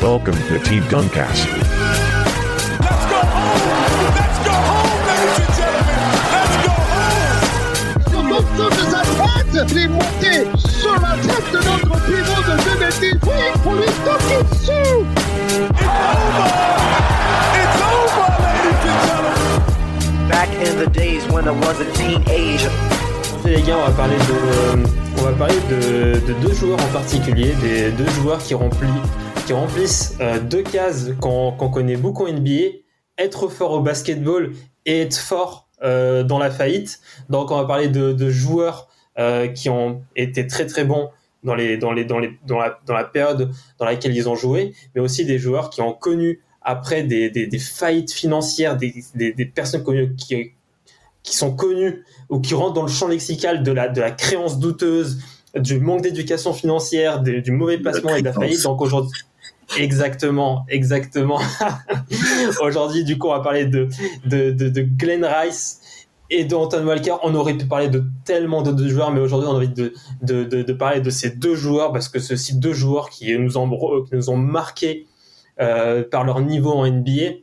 Welcome to Team Guncast. Let's go home! Let's go home, ladies and gentlemen! Let's go home! Sur de sa tête, il est monté sur la tête de notre pivot de 2010. Oui, pour lui taper dessus. It's over! It's over, ladies and gentlemen! Back in the days when I was a teenager. Les gars, on va parler de, on va parler de, de deux joueurs en particulier, des deux joueurs qui remplissent, qui remplissent euh, deux cases qu'on connaît beaucoup en NBA, être fort au basketball et être fort euh, dans la faillite. Donc on va parler de, de joueurs euh, qui ont été très très bons dans les dans les dans les dans la dans la période dans laquelle ils ont joué, mais aussi des joueurs qui ont connu après des, des, des faillites financières, des, des, des personnes connues qui qui sont connus ou qui rentrent dans le champ lexical de la, de la créance douteuse, du manque d'éducation financière, de- du mauvais placement et de la faillite. Donc aujourd'hui, exactement, exactement. aujourd'hui, du coup, on va parler de, de, de, de Glenn Rice et de Anton Walker. On aurait pu parler de tellement de deux joueurs, mais aujourd'hui, on a envie de, de, de, parler de ces deux joueurs parce que ceux-ci deux joueurs qui nous ont, qui nous ont marqués euh, par leur niveau en NBA.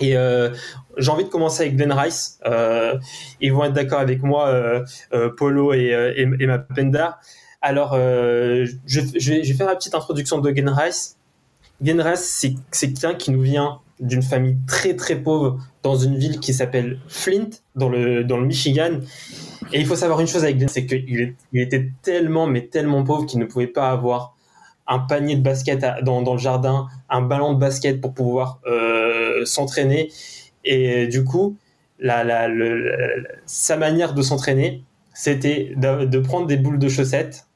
Et euh, j'ai envie de commencer avec Glenn Rice. Euh, ils vont être d'accord avec moi, euh, euh, Polo et, euh, et, et Mapenda. Alors, euh, je, je, vais, je vais faire la petite introduction de Glenn Rice. Rice, c'est quelqu'un qui nous vient d'une famille très très pauvre dans une ville qui s'appelle Flint, dans le, dans le Michigan. Et il faut savoir une chose avec Glenn, c'est qu'il il était tellement, mais tellement pauvre qu'il ne pouvait pas avoir un panier de basket dans, dans le jardin, un ballon de basket pour pouvoir euh, s'entraîner. Et du coup, la, la, sa manière de s'entraîner, c'était de prendre des boules de chaussettes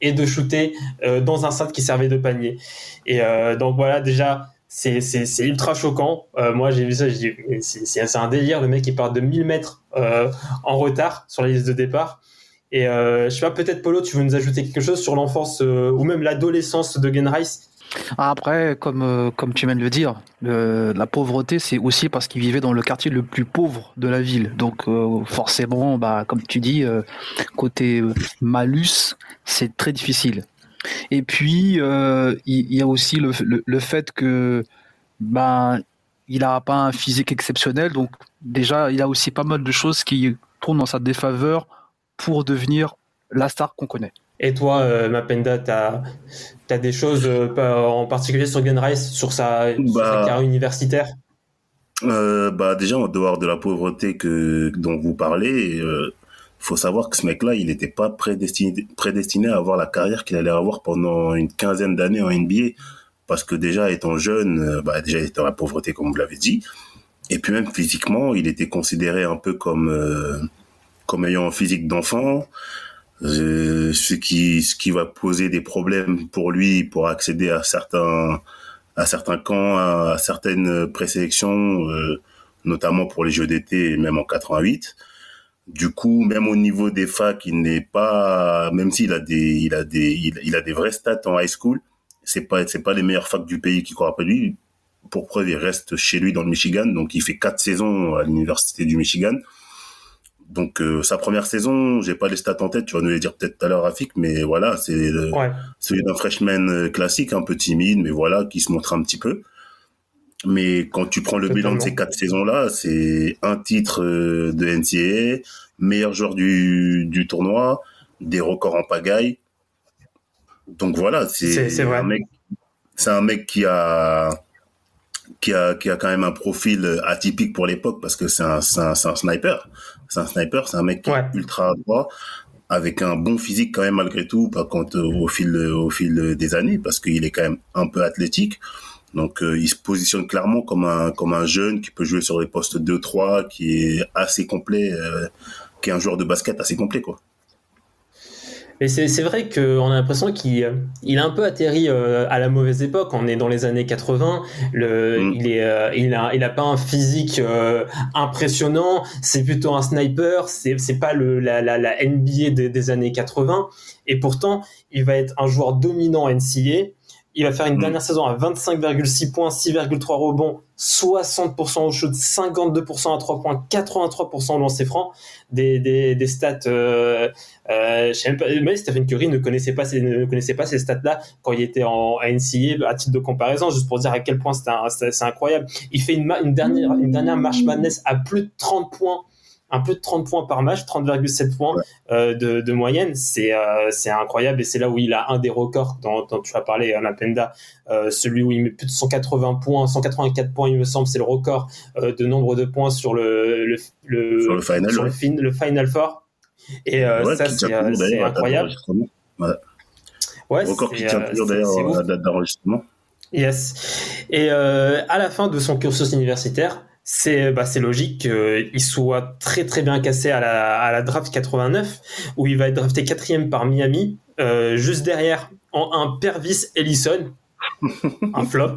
et de shooter euh, dans un cintre qui servait de panier. Et euh, donc voilà, déjà, c'est c'est- c'est ultra choquant. Euh, moi, j'ai vu ça, j'ai dit, c'est c'est- un délire. Le mec, il part de 1000 mètres euh, en retard sur la liste de départ. Et euh, je sais pas, peut-être Polo, tu veux nous ajouter quelque chose sur l'enfance euh, ou même l'adolescence de Gen Rice Après, comme, euh, comme tu viens de le dire, le- la pauvreté, c'est aussi parce qu'il vivait dans le quartier le plus pauvre de la ville. Donc, euh, forcément, bah, comme tu dis, euh, côté euh, malus, c'est très difficile. Et puis, euh, il y, a aussi le, le, le fait que ben, il n'a pas un physique exceptionnel. Donc, déjà, il a aussi pas mal de choses qui tournent dans sa défaveur pour devenir la star qu'on connaît. Et toi, euh, Mapenda, t'as as des choses euh, en particulier sur Gen Rice, sur sa, sur sa Bah, carrière universitaire? Euh, bah déjà en dehors de la pauvreté que dont vous parlez, euh, faut savoir que ce mec-là, il n'était pas prédestiné prédestiné à avoir la carrière qu'il allait avoir pendant une quinzaine d'années en NBA, parce que déjà étant jeune, bah déjà il était dans la pauvreté comme vous l'avez dit, et puis même physiquement, il était considéré un peu comme comme ayant un physique d'enfant. Euh, ce qui ce qui va poser des problèmes pour lui pour accéder à certains à certains camps, à, certaines présélections, euh, notamment pour les Jeux d'été même en 88. Du coup, même au niveau des facs, il n'est pas, même s'il a des, il a des, il, a des vrais stats en high school, c'est pas, c'est pas les meilleures facs du pays qui courent après lui. Pour preuve, il reste chez lui dans le Michigan, donc il fait quatre saisons à l'université du Michigan. Donc euh, sa première saison, j'ai pas les stats en tête, tu vas nous les dire peut-être tout à l'heure, Rafik, mais voilà, c'est Ouais. celui d'un freshman euh, classique, un peu timide, mais voilà, qui se montre un petit peu. Mais quand tu prends le bilan de ces quatre saisons-là, c'est un titre euh, de NCAA, meilleur joueur du, du tournoi, des records en pagaille. Donc voilà, C'est- un mec, c'est un mec qui a, qui a, qui a quand même un profil atypique pour l'époque parce que c'est un, un sniper. C'est un sniper, c'est un mec qui Ouais. est ultra droit avec un bon physique quand même malgré tout, pas quand euh, au fil au fil des années, parce qu'il est quand même un peu athlétique. Donc euh, il se positionne clairement comme un comme un jeune qui peut jouer sur les postes 2-3, qui est assez complet, euh, qui est un joueur de basket assez complet quoi. Mais c'est vrai qu'on a l'impression qu'il il a un peu atterri euh, à la mauvaise époque. On est dans les années 80. Le, Mm. il, est, euh, il, a, il a pas un physique euh, impressionnant. C'est plutôt un sniper. C'est pas le, la, la, la NBA des- des années 80. Et pourtant, il va être un joueur dominant en NCAA. Il va faire une Mm. dernière saison à 25,6 points, 6,3 rebonds, 60% au shoot, 52% à 3 points, 83% au lancer franc. Des, des, des stats, euh, euh, je sais même pas, mais Stephen Curry ne connaissait pas ces, ne connaissait pas ces stats-là quand il était en à NCAA à titre de comparaison, juste pour dire à quel point c'est incroyable. Il fait une, une dernière, une dernière marche madness à plus de 30 points un peu de 30 points par match, 30,7 points euh, de, de moyenne, c'est euh, c'est incroyable et c'est là où il a un des records dont, dont tu as parlé, Anna Penda, euh, celui où il met plus de 180 points, 184 points, il me semble, c'est le record euh, de nombre de points sur le le, le, Sur le final, sur ouais. le, fin- le final four. Et euh, Ouais, ça, c'est euh, incroyable. Ouais, Record qui tient euh, toujours d'ailleurs la date d'enregistrement. Yes. Et euh, à la fin de son cursus universitaire, c'est bah, logique qu'il soit très très bien cassé à la, à la draft 89, où il va être drafté quatrième par Miami, euh, juste derrière en un Pervis Ellison, un flop.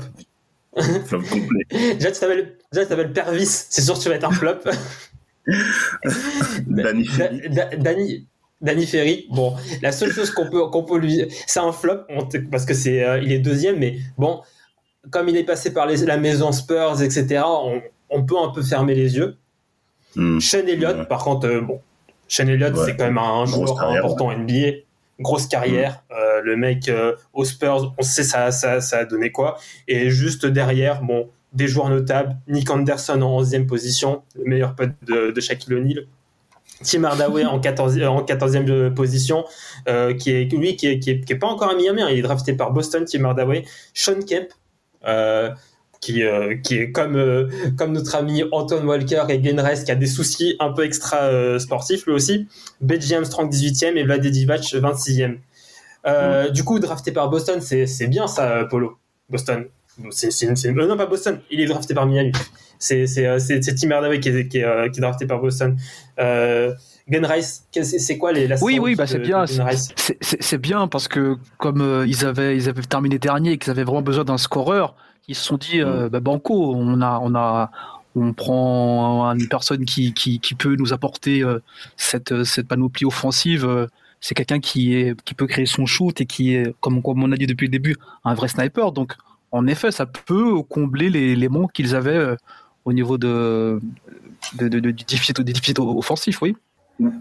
Flop complet. Déjà tu t'appelles Pervis, c'est sûr que tu vas être un flop. Danny Da- Ferry. Da- Danny, Danny Ferry, bon, la seule chose qu'on peut, qu'on peut lui, c'est un flop on parce que c'est, euh, il est deuxième, mais bon, comme il est passé par les- la maison Spurs, etc., on, on peut un peu fermer les yeux. Hmm. Sean Elliott, Ouais. par contre, euh, bon, Sean Elliott, Ouais. c'est quand même un joueur carrière, important NBA, grosse carrière. Euh, le mec euh, aux Spurs, on sait ça, ça, ça a donné quoi. Et juste derrière, bon, des joueurs notables, Nick Anderson en 11e position, le meilleur pote de, de Shaquille O'Neal. Tim Hardaway en 14, euh, en 14e position, qui est lui qui est, qui est, qui est pas encore à Miami, hein, il est drafté par Boston, Tim Hardaway, Sean Kemp, euh, qui, euh, qui est comme, euh, comme notre ami Anton Walker et Glenn Rice, qui a des soucis un peu extra euh, sportifs lui aussi, Benji Armstrong 18e et Vlade Divac 26e. Euh, Du coup, drafté par Boston, c'est bien ça, Polo. Boston. Une- euh, non, pas Boston, il est drafté par Miami. C'est Tim Hardaway qui est, qui, est, qui est drafté par Boston. Glenn Rice, c'est quoi les la Oui, oui, bah c'est bien. C'est- bien parce que comme ils avaient ils avaient terminé dernier et qu'ils avaient vraiment besoin d'un scoreur, ils se sont dit euh, bah, banco, on a on a on prend une personne qui, qui, qui peut nous apporter euh, cette, cette panoplie offensive. euh, C'est quelqu'un qui, est, qui peut créer son shoot et qui est, comme, comme on a dit depuis le début, un vrai sniper. Donc, en effet, ça peut combler les, les manques qu'ils avaient euh, au niveau de, de, de- de- du déficit, des déficits offensifs, oui.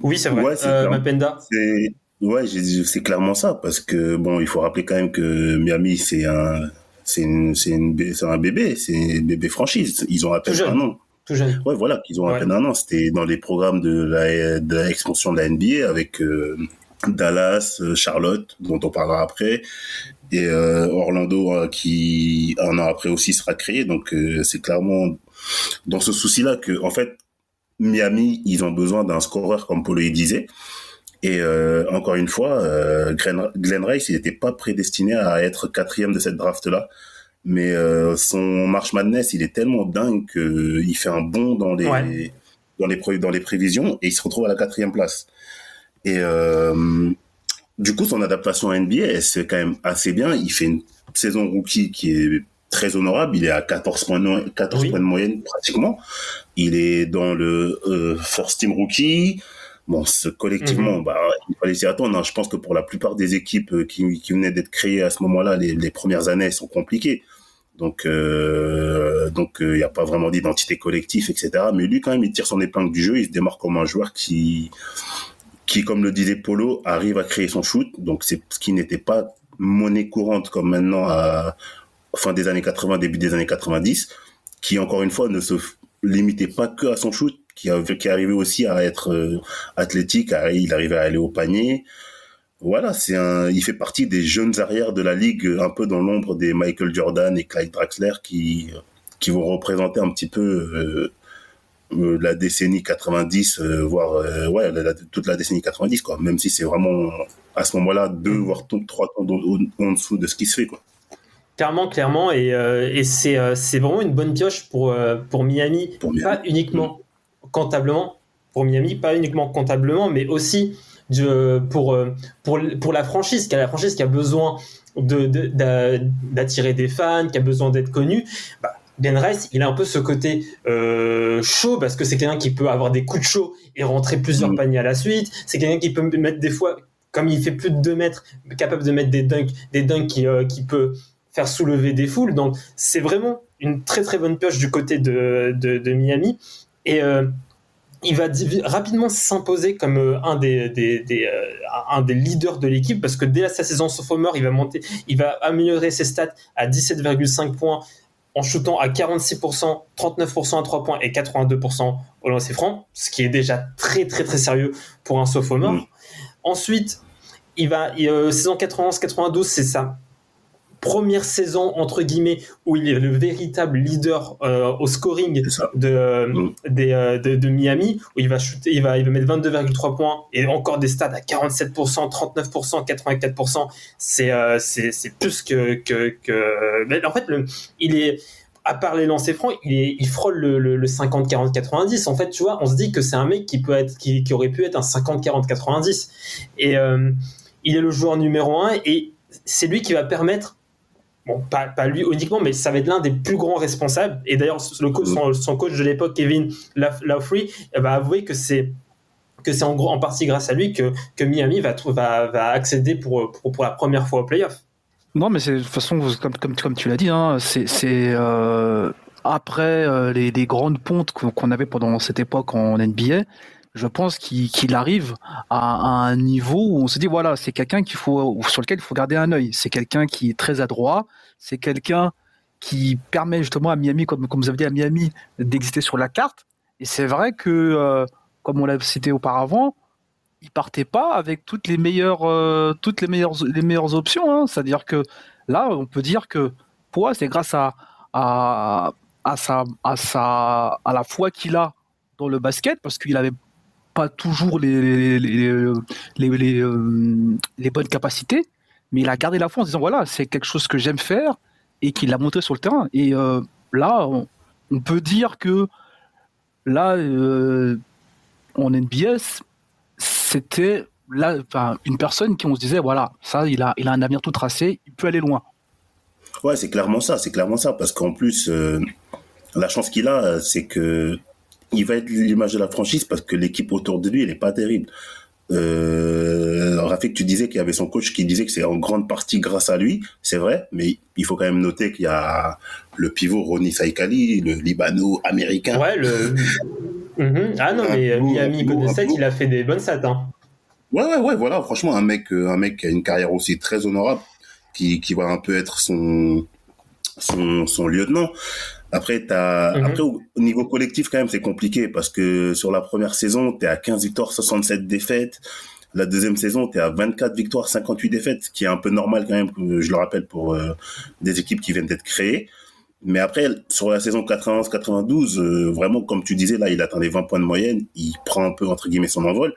Oui, c'est vrai. Ouais, Euh. Mapenda. Ouais, c'est clairement ça parce que bon, il faut rappeler quand même que Miami c'est un c'est une, c'est une bé- c'est un bébé, c'est une bébé franchise. Ils ont à peine un an. Tout jeune. Ouais, voilà, qu'ils ont à Ouais. peine un an. C'était dans les programmes de la de l'expansion de la NBA avec euh, Dallas, euh, Charlotte, dont on parlera après, et euh, Orlando euh, qui un an après aussi sera créé. Donc c'est clairement dans ce souci-là que en fait Miami, ils ont besoin d'un scoreur comme Polo disait. Et euh, encore une fois, euh, Glenn, Glenn Rice, il n'était pas prédestiné à être quatrième de cette draft-là. Mais euh, son March Madness, il est tellement dingue qu'il fait un bond dans les, Ouais. dans, les, dans les prévisions et il se retrouve à la quatrième place. Et euh, du coup, son adaptation à NBA, c'est quand même assez bien. Il fait une saison rookie qui est très honorable. Il est à 14 points, no- 14 Oui. points de moyenne pratiquement. Il est dans le euh, first team rookie. Bon, ce, collectivement, Mhm. bah, il fallait s'y attendre. hein. Je pense que pour la plupart des équipes euh, qui, qui venaient d'être créées à ce moment-là, les, les premières années sont compliquées. Donc, euh, donc, il n'y a pas vraiment d'identité collective, etc. Mais lui, quand même, il tire son épingle du jeu. Il se démarque comme un joueur qui, qui, comme le disait Polo, arrive à créer son shoot. Donc, c'est ce qui n'était pas monnaie courante comme maintenant à fin des années 80, début des années 90, qui encore une fois ne se limitait pas que à son shoot, qui, qui arrivait aussi à être euh, athlétique, à- il arrivait à aller au panier. Voilà, c'est un, il fait partie des jeunes arrières de la ligue, un peu dans l'ombre des Michael Jordan et Clyde Draxler, qui qui vont représenter un petit peu euh, euh, la décennie 90, euh, voire ouais, la- la- toute la décennie 90, quoi. Même si c'est vraiment à ce moment-là deux voire t- trois temps en, en dessous de ce qui se fait, quoi. Clairement, clairement, et, euh, et c'est euh, c'est vraiment une bonne pioche pour, euh, pour Miami, Pour Miami. pas uniquement comptablement, pour Miami, pas uniquement comptablement, mais aussi de, pour, euh, pour, pour la franchise, qui a la franchise qui a besoin de, de- d'attirer des fans, qui a besoin d'être connu. Bah, Ben Rice, il a un peu ce côté euh, chaud parce que c'est quelqu'un qui peut avoir des coups de chaud et rentrer plusieurs Mhm. paniers à la suite. C'est quelqu'un qui peut mettre des fois, comme il fait plus de 2 mètres, capable de mettre des dunks, des dunks qui, euh, qui peut faire soulever des foules. Donc c'est vraiment une très très bonne pioche du côté de, de, de Miami. Et euh, il va rapidement s'imposer comme euh, un des, des, des, euh, un des leaders de l'équipe parce que dès sa saison sophomore, il va monter, il va améliorer ses stats à 17,5 points en shootant à 46%, 39% à 3 points et 82% au lancer franc, ce qui est déjà très très très sérieux pour un sophomore. Mm. Ensuite, il va il, euh, saison 91-92, c'est ça première saison entre guillemets où il est le véritable leader euh, au scoring de, euh, Mm. des, euh, de, de Miami où il va shooter, il va, il va mettre 22,3 points et encore des stats à 47%, 39%, 84%. C'est euh, c'est c'est plus que que, que... Mais en fait le, il est à part les lancers francs, il, est, il frôle le, le, le 50 40 90. En fait, tu vois, on se dit que c'est un mec qui peut être qui, qui aurait pu être un 50 40 90 et euh, il est le joueur numéro un et c'est lui qui va permettre bon, pas, pas lui uniquement, mais ça va être l'un des plus grands responsables. Et d'ailleurs, le coach, son, son coach de l'époque, Kevin Lafrey, va avouer que c'est que c'est en gros en partie grâce à lui que, que Miami va, va, va accéder pour, pour, pour la première fois au playoff. Non, mais c'est de toute façon, comme, comme, comme tu l'as dit, hein, c'est c'est, euh, après euh, les, les grandes pontes qu'on avait pendant cette époque en NBA, je pense qu'il arrive à, un niveau où on se dit voilà, c'est quelqu'un qu'il faut sur lequel il faut garder un œil. C'est quelqu'un qui est très adroit, c'est quelqu'un qui permet justement à Miami, comme, comme vous avez dit à Miami, d'exister sur la carte. Et c'est vrai que, euh, comme on l'a cité auparavant, il partait pas avec toutes les meilleures, euh, toutes les meilleures, les meilleures options. hein. C'est-à-dire que là, on peut dire que Pois, c'est grâce à, à, sa, à, sa, à la foi qu'il a dans le basket, parce qu'il avait pas toujours les, euh, les bonnes capacités, mais il a gardé la foi en disant voilà, c'est quelque chose que j'aime faire et qu'il l'a montré sur le terrain. Et euh, là, on, peut dire que là, euh, en NBA, c'était là, une personne qui on se disait voilà, ça, il a, il a un avenir tout tracé, il peut aller loin. Ouais, c'est clairement ça, c'est clairement ça, parce qu'en plus, la chance qu'il a, c'est que il va être l'image de la franchise parce que l'équipe autour de lui, elle est pas terrible. Euh, Rafik, tu disais qu'il y avait son coach qui disait que c'est en grande partie grâce à lui, c'est vrai, mais il faut quand même noter qu'il y a le pivot Ronnie Saikali, le Libano-américain. Ouais, le. Mhm. Ah non, mais Miami un un State, beau- il a fait des bonnes stats. Hein. Ouais, ouais, ouais, voilà, franchement, un mec, euh, un mec qui a une carrière aussi très honorable, qui, qui va un peu être son, son, son lieutenant. Après, t'as, Mhm. après, au, au niveau collectif, quand même, c'est compliqué parce que sur la première saison, t'es à 15 victoires, 67 défaites. La deuxième saison, t'es à 24 victoires, 58 défaites, ce qui est un peu normal quand même, je le rappelle, pour euh, des équipes qui viennent d'être créées. Mais après, sur la saison 91-92, euh, vraiment, comme tu disais, là, il atteint les 20 points de moyenne. Il prend un peu, entre guillemets, son envol.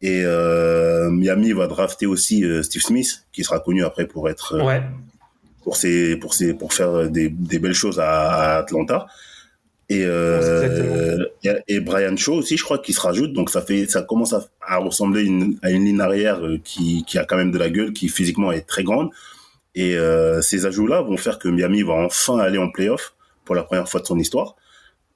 Et euh, Miami va drafter aussi euh, Steve Smith, qui sera connu après pour être Ouais. Pour ses, pour ses, pour faire des, des belles choses à, à Atlanta. Et, euh, et, et Brian Shaw aussi, je crois, qui se rajoute. Donc ça fait, ça commence à, à ressembler une, à une ligne arrière euh, qui, qui a quand même de la gueule, qui physiquement est très grande. Et euh, ces ajouts-là vont faire que Miami va enfin aller en playoff pour la première fois de son histoire.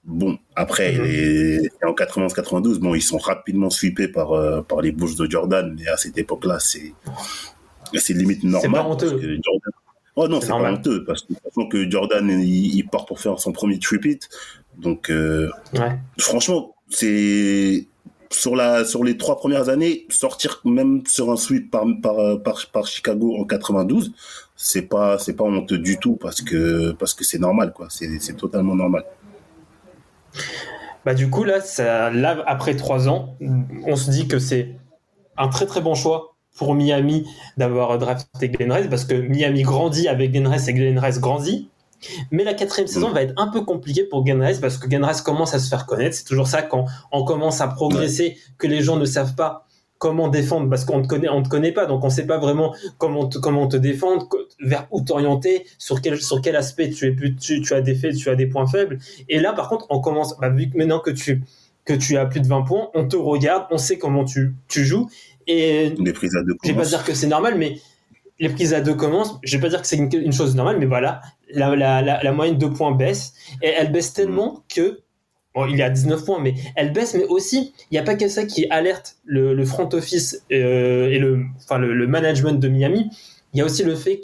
Bon, après, Mhm. les, en 91-92, bon, ils sont rapidement sweepés par, euh, par les Bulls de Jordan, mais à cette époque-là, c'est, c'est limite normal. pas Oh non, C'est pas honteux, parce que, façon que Jordan, il, il part pour faire son premier tripit. Donc, euh, Ouais. franchement, c'est sur la sur les trois premières années, sortir même sur un sweep par par par, par Chicago en 92, c'est pas c'est pas honteux du tout parce que parce que c'est normal quoi, c'est c'est totalement normal. Bah du coup là, ça, là après trois ans, on se dit que c'est un très très bon choix pour Miami d'avoir drafté Glenn Rice parce que Miami grandit avec Glenn Rice et Glenn Rice grandit. Mais la quatrième saison va être un peu compliquée pour Glenn Rice parce que Glenn Rice commence à se faire connaître. C'est toujours ça quand on commence à progresser que les gens ne savent pas comment défendre parce qu'on te connaît, on te connaît pas, donc on sait pas vraiment comment te, comment te défendre, vers où t'orienter, sur quel sur quel aspect tu es plus, tu, tu as des faits, tu as des points faibles. Et là, par contre, on commence, bah, vu que maintenant que tu, que tu as plus de 20 points, on te regarde, on sait comment tu, tu joues. Et Les prises à deux je vais pas dire que c'est normal, mais les prises à deux commencent. Je vais pas dire que c'est une, une chose normale, mais voilà, la, la, la, la moyenne de points baisse. Et elle baisse tellement que. Bon, il est à 19 points, mais elle baisse, mais aussi, il n'y a pas que ça qui alerte le, le front office euh, et le, enfin, le, le management de Miami. Il y a aussi le fait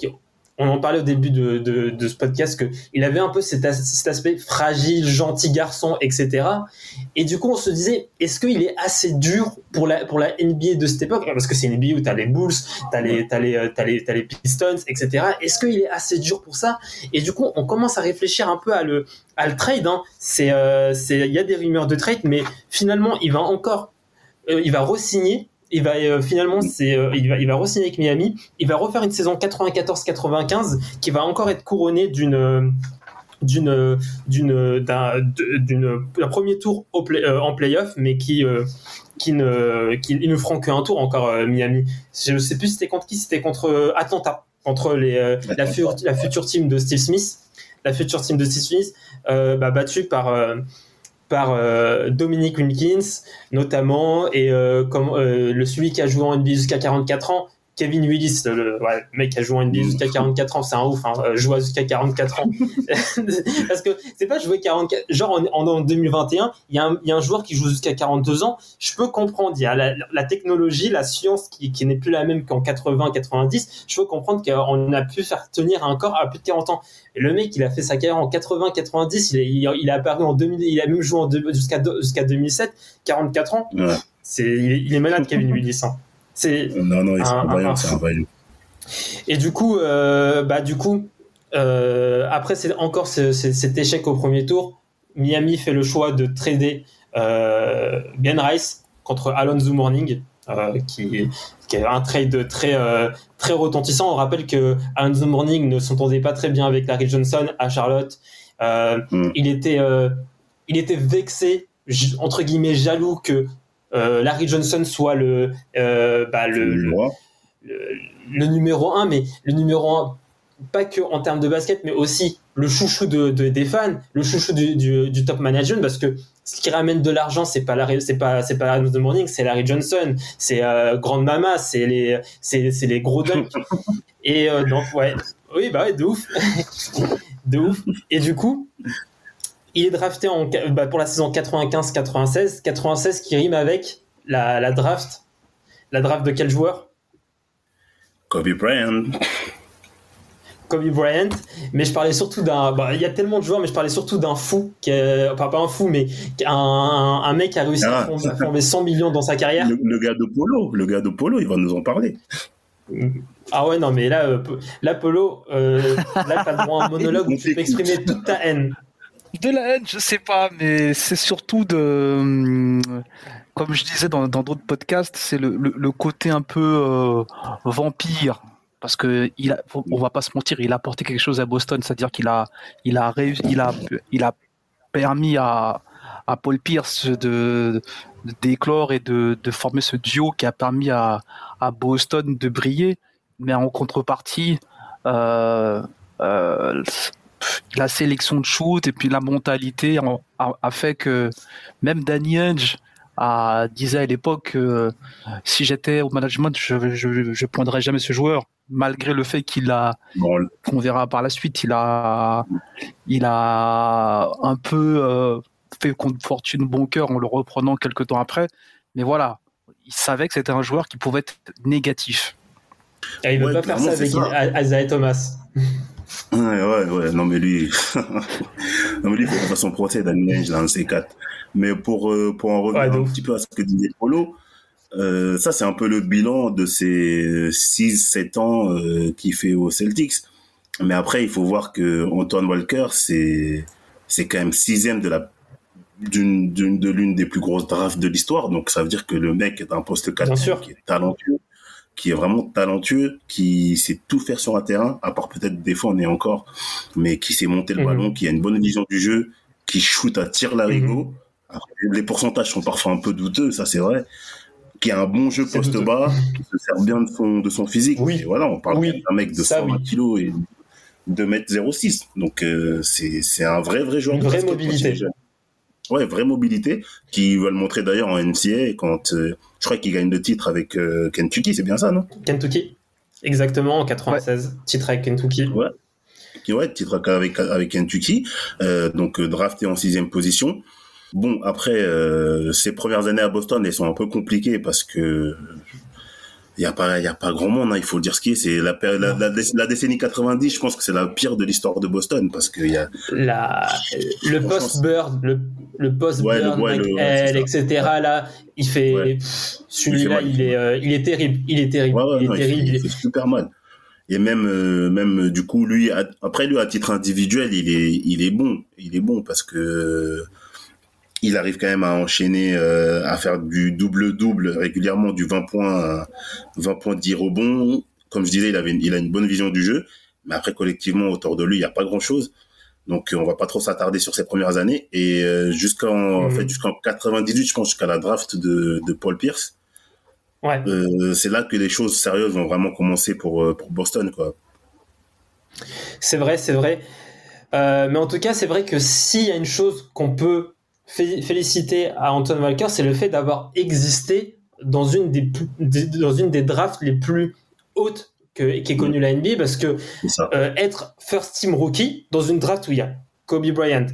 qu'on en parlait au début de, de, de ce podcast, qu'il avait un peu cet, as- aspect fragile, gentil garçon, etc. Et du coup, on se disait, est-ce qu'il est assez dur pour la, pour la NBA de cette époque? Parce que c'est une NBA où tu as les Bulls, tu as t'as les, euh, les, Pistons, etc. Est-ce qu'il est assez dur pour ça? Et du coup, on commence à réfléchir un peu à le, à le trade. Hein. C'est, euh, il y a des rumeurs de trade, mais finalement, il va encore, euh, il va re-signer. Il va euh, finalement, c'est, euh, il va, il va re-signer avec Miami. Il va refaire une saison 94-95 qui va encore être couronnée d'une, euh, d'une, d'une, d'un, de- d'une, d'un premier tour au play- euh, en playoff, mais qui, euh, qui ne, qui, ils ne feront qu'un tour encore euh, Miami. Je ne sais plus c'était contre qui, c'était contre euh, Atlanta, contre les, euh, la, future, la future team de Steve Smith, la future team de Steve Smith, euh, bah, battue par euh, par euh, Dominic Wilkins notamment et euh, comme euh, le celui qui a joué en NBA jusqu'à 44 ans Kevin Willis le, ouais, le mec qui a joué en NBA jusqu'à 44 ans c'est un ouf hein, euh, jouer jusqu'à 44 ans. Parce que c'est pas jouer 44 genre en, en, en 2021 il y, a un, il y a un joueur qui joue jusqu'à 42 ans. Je peux comprendre il y a la, la technologie la science qui, qui n'est plus la même qu'en 80 90 je peux comprendre qu'on a pu faire tenir un corps à plus de 40 ans. Et le mec il a fait sa carrière en 80 90 il est, il, il est apparu en 2000 il a même joué jusqu'à jusqu'à 2007 44 ans. Ouais. c'est il, est- il est malade Kevin Willis hein. C'est Non, non, c'est Un- un c'est un et du coup, euh, bah du coup, euh, après c'est encore ce- ce- cet échec au premier tour. Miami fait le choix de trader euh, Ben Rice contre Alonzo Morning, euh, qui, qui est un trade très euh, très retentissant. On rappelle que Alonzo Morning ne s'entendait pas très bien avec Larry Johnson à Charlotte. Euh, Mm. Il était il était vexé, entre guillemets jaloux que Larry Johnson soit le euh, bah, le, le- Droit. le, le numéro 1, mais le numéro 1, pas que en termes de basket, mais aussi le chouchou de, de- des fans, le chouchou du, du, du top management, parce que ce qui ramène de l'argent, c'est pas Larry, c'est pas, c'est pas Morning, c'est Larry Johnson, c'est euh, Grande Mama, c'est les, c'est, c'est les gros dunks. Et euh, donc, ouais, oui, bah ouais, de ouf. de ouf. Et du coup, il est drafté en, bah, pour la saison 95-96, 96 qui rime avec la, la draft. La draft de quel joueur? Kobe Bryant. Kobe Bryant, mais je parlais surtout d'un. bah, Il y a tellement de joueurs, mais je parlais surtout d'un fou, qui est- enfin pas un fou, mais un, un, mec qui a réussi à Ah. à fonder 100 millions dans sa carrière. Le, le gars de Polo, le gars de Polo, il va nous en parler. Ah ouais, non, mais là, euh, là Polo, euh, là, t'as droit à un monologue où tu peux exprimer toute ta haine. De la haine, je sais pas, mais c'est surtout de. hum, Comme je disais dans d'autres podcasts, c'est le, le, côté un peu euh, vampire. Parce que il a, on va pas se mentir, il a apporté quelque chose à Boston, c'est-à-dire qu'il a, il a il a, il a permis à, à Paul Pierce d'éclore et de, de former ce duo qui a permis à, à Boston de briller. Mais en contrepartie, euh, euh, la sélection de shoot et puis la mentalité a, a- a fait que même Danny Ainge a, disait à l'époque que si j'étais au management, je je, je prendrais jamais ce joueur, malgré le fait qu'il a, Bon, qu'on verra par la suite, il a, il a un peu euh, fait contre fortune bon cœur en le reprenant quelques temps après. Mais voilà, il savait que c'était un joueur qui pouvait être négatif. Ah, il veut Ouais, pas faire ça avec Isaiah Thomas. Ouais, ouais, ouais. Non, mais lui, non, mais lui, il faut son procès Ainge, là, un C4. Mais pour, euh, pour en revenir Ouais, un petit peu à ce que disait Polo, euh, ça, c'est un peu le bilan de ces 6-7 ans euh, qu'il fait aux Celtics. Mais après, il faut voir que Antoine Walker, c'est, c'est quand même sixième de la, d'une, d'une, de l'une des plus grosses drafts de l'histoire. Donc, ça veut dire que le mec est un poste 4 Bien sûr. qui est talentueux, qui est vraiment talentueux, qui sait tout faire sur un terrain, à part peut-être défendre et encore, mais qui sait monter le Mhm. ballon, qui a une bonne vision du jeu, qui shoot à tir larigot. Après, Les pourcentages sont parfois un peu douteux, ça c'est vrai. Qui a un bon jeu poste douteux. bas, qui se sert bien de son, de son physique. Oui. Et voilà, on parle Oui. d'un mec de Ça, 120 oui. kilos et 2 mètres 06. Donc euh, c'est un vrai vrai joueur Une de vraie mobilité. est jeune. Ouais, vraie mobilité, qui veulent montrer d'ailleurs en NCA quand euh, je crois qu'il gagne le titre avec euh, Kentucky, c'est bien ça, non? Kentucky. Exactement, en 96. Titre avec Kentucky. Ouais. Ouais, titre avec, avec Kentucky, euh, donc drafté en sixième position. Bon, après, ces premières années à Boston, elles sont un peu compliquées parce que il y a pas, il y a pas grand monde, hein, il faut le dire ce qui est. C'est la, la, la, la décennie 90, je pense que c'est la pire de l'histoire de Boston parce qu'il y a, La, le Franchement, post-Bird, le, le post-Bird, Ouais, le- ouais, le- ouais, McHale, c'est etc. Là, il fait. Celui-là, Il est, euh, il est terrible. Il est terrible. Il est non, il, fait, terrible. il fait super mal. Et même, euh, même euh, du coup, lui, à- après lui, à titre individuel, il est, il est bon. Il est bon parce que il arrive quand même à enchaîner, euh, à faire du double-double régulièrement, du 20 points, à 20 points, 10 rebonds. Comme je disais, il avait, une- il a une bonne vision du jeu. Mais après, collectivement, autour de lui, il n'y a pas grand-chose. Donc, euh, on va pas trop s'attarder sur ses premières années. Et euh, jusqu'en, en Mhm. fait, jusqu'en 98, je pense, jusqu'à la draft de, de Paul Pierce. Ouais. Euh, c'est là que les choses sérieuses vont vraiment commencer pour, euh, pour Boston, quoi. C'est vrai, c'est vrai. Euh, mais en tout cas, c'est vrai que s'il y a une chose qu'on peut fé- féliciter à Anton Walker, c'est le fait d'avoir existé dans une des, dans une des drafts les plus hautes que, qui est connue la NBA, parce que euh, être first team rookie dans une draft où il y a Kobe Bryant.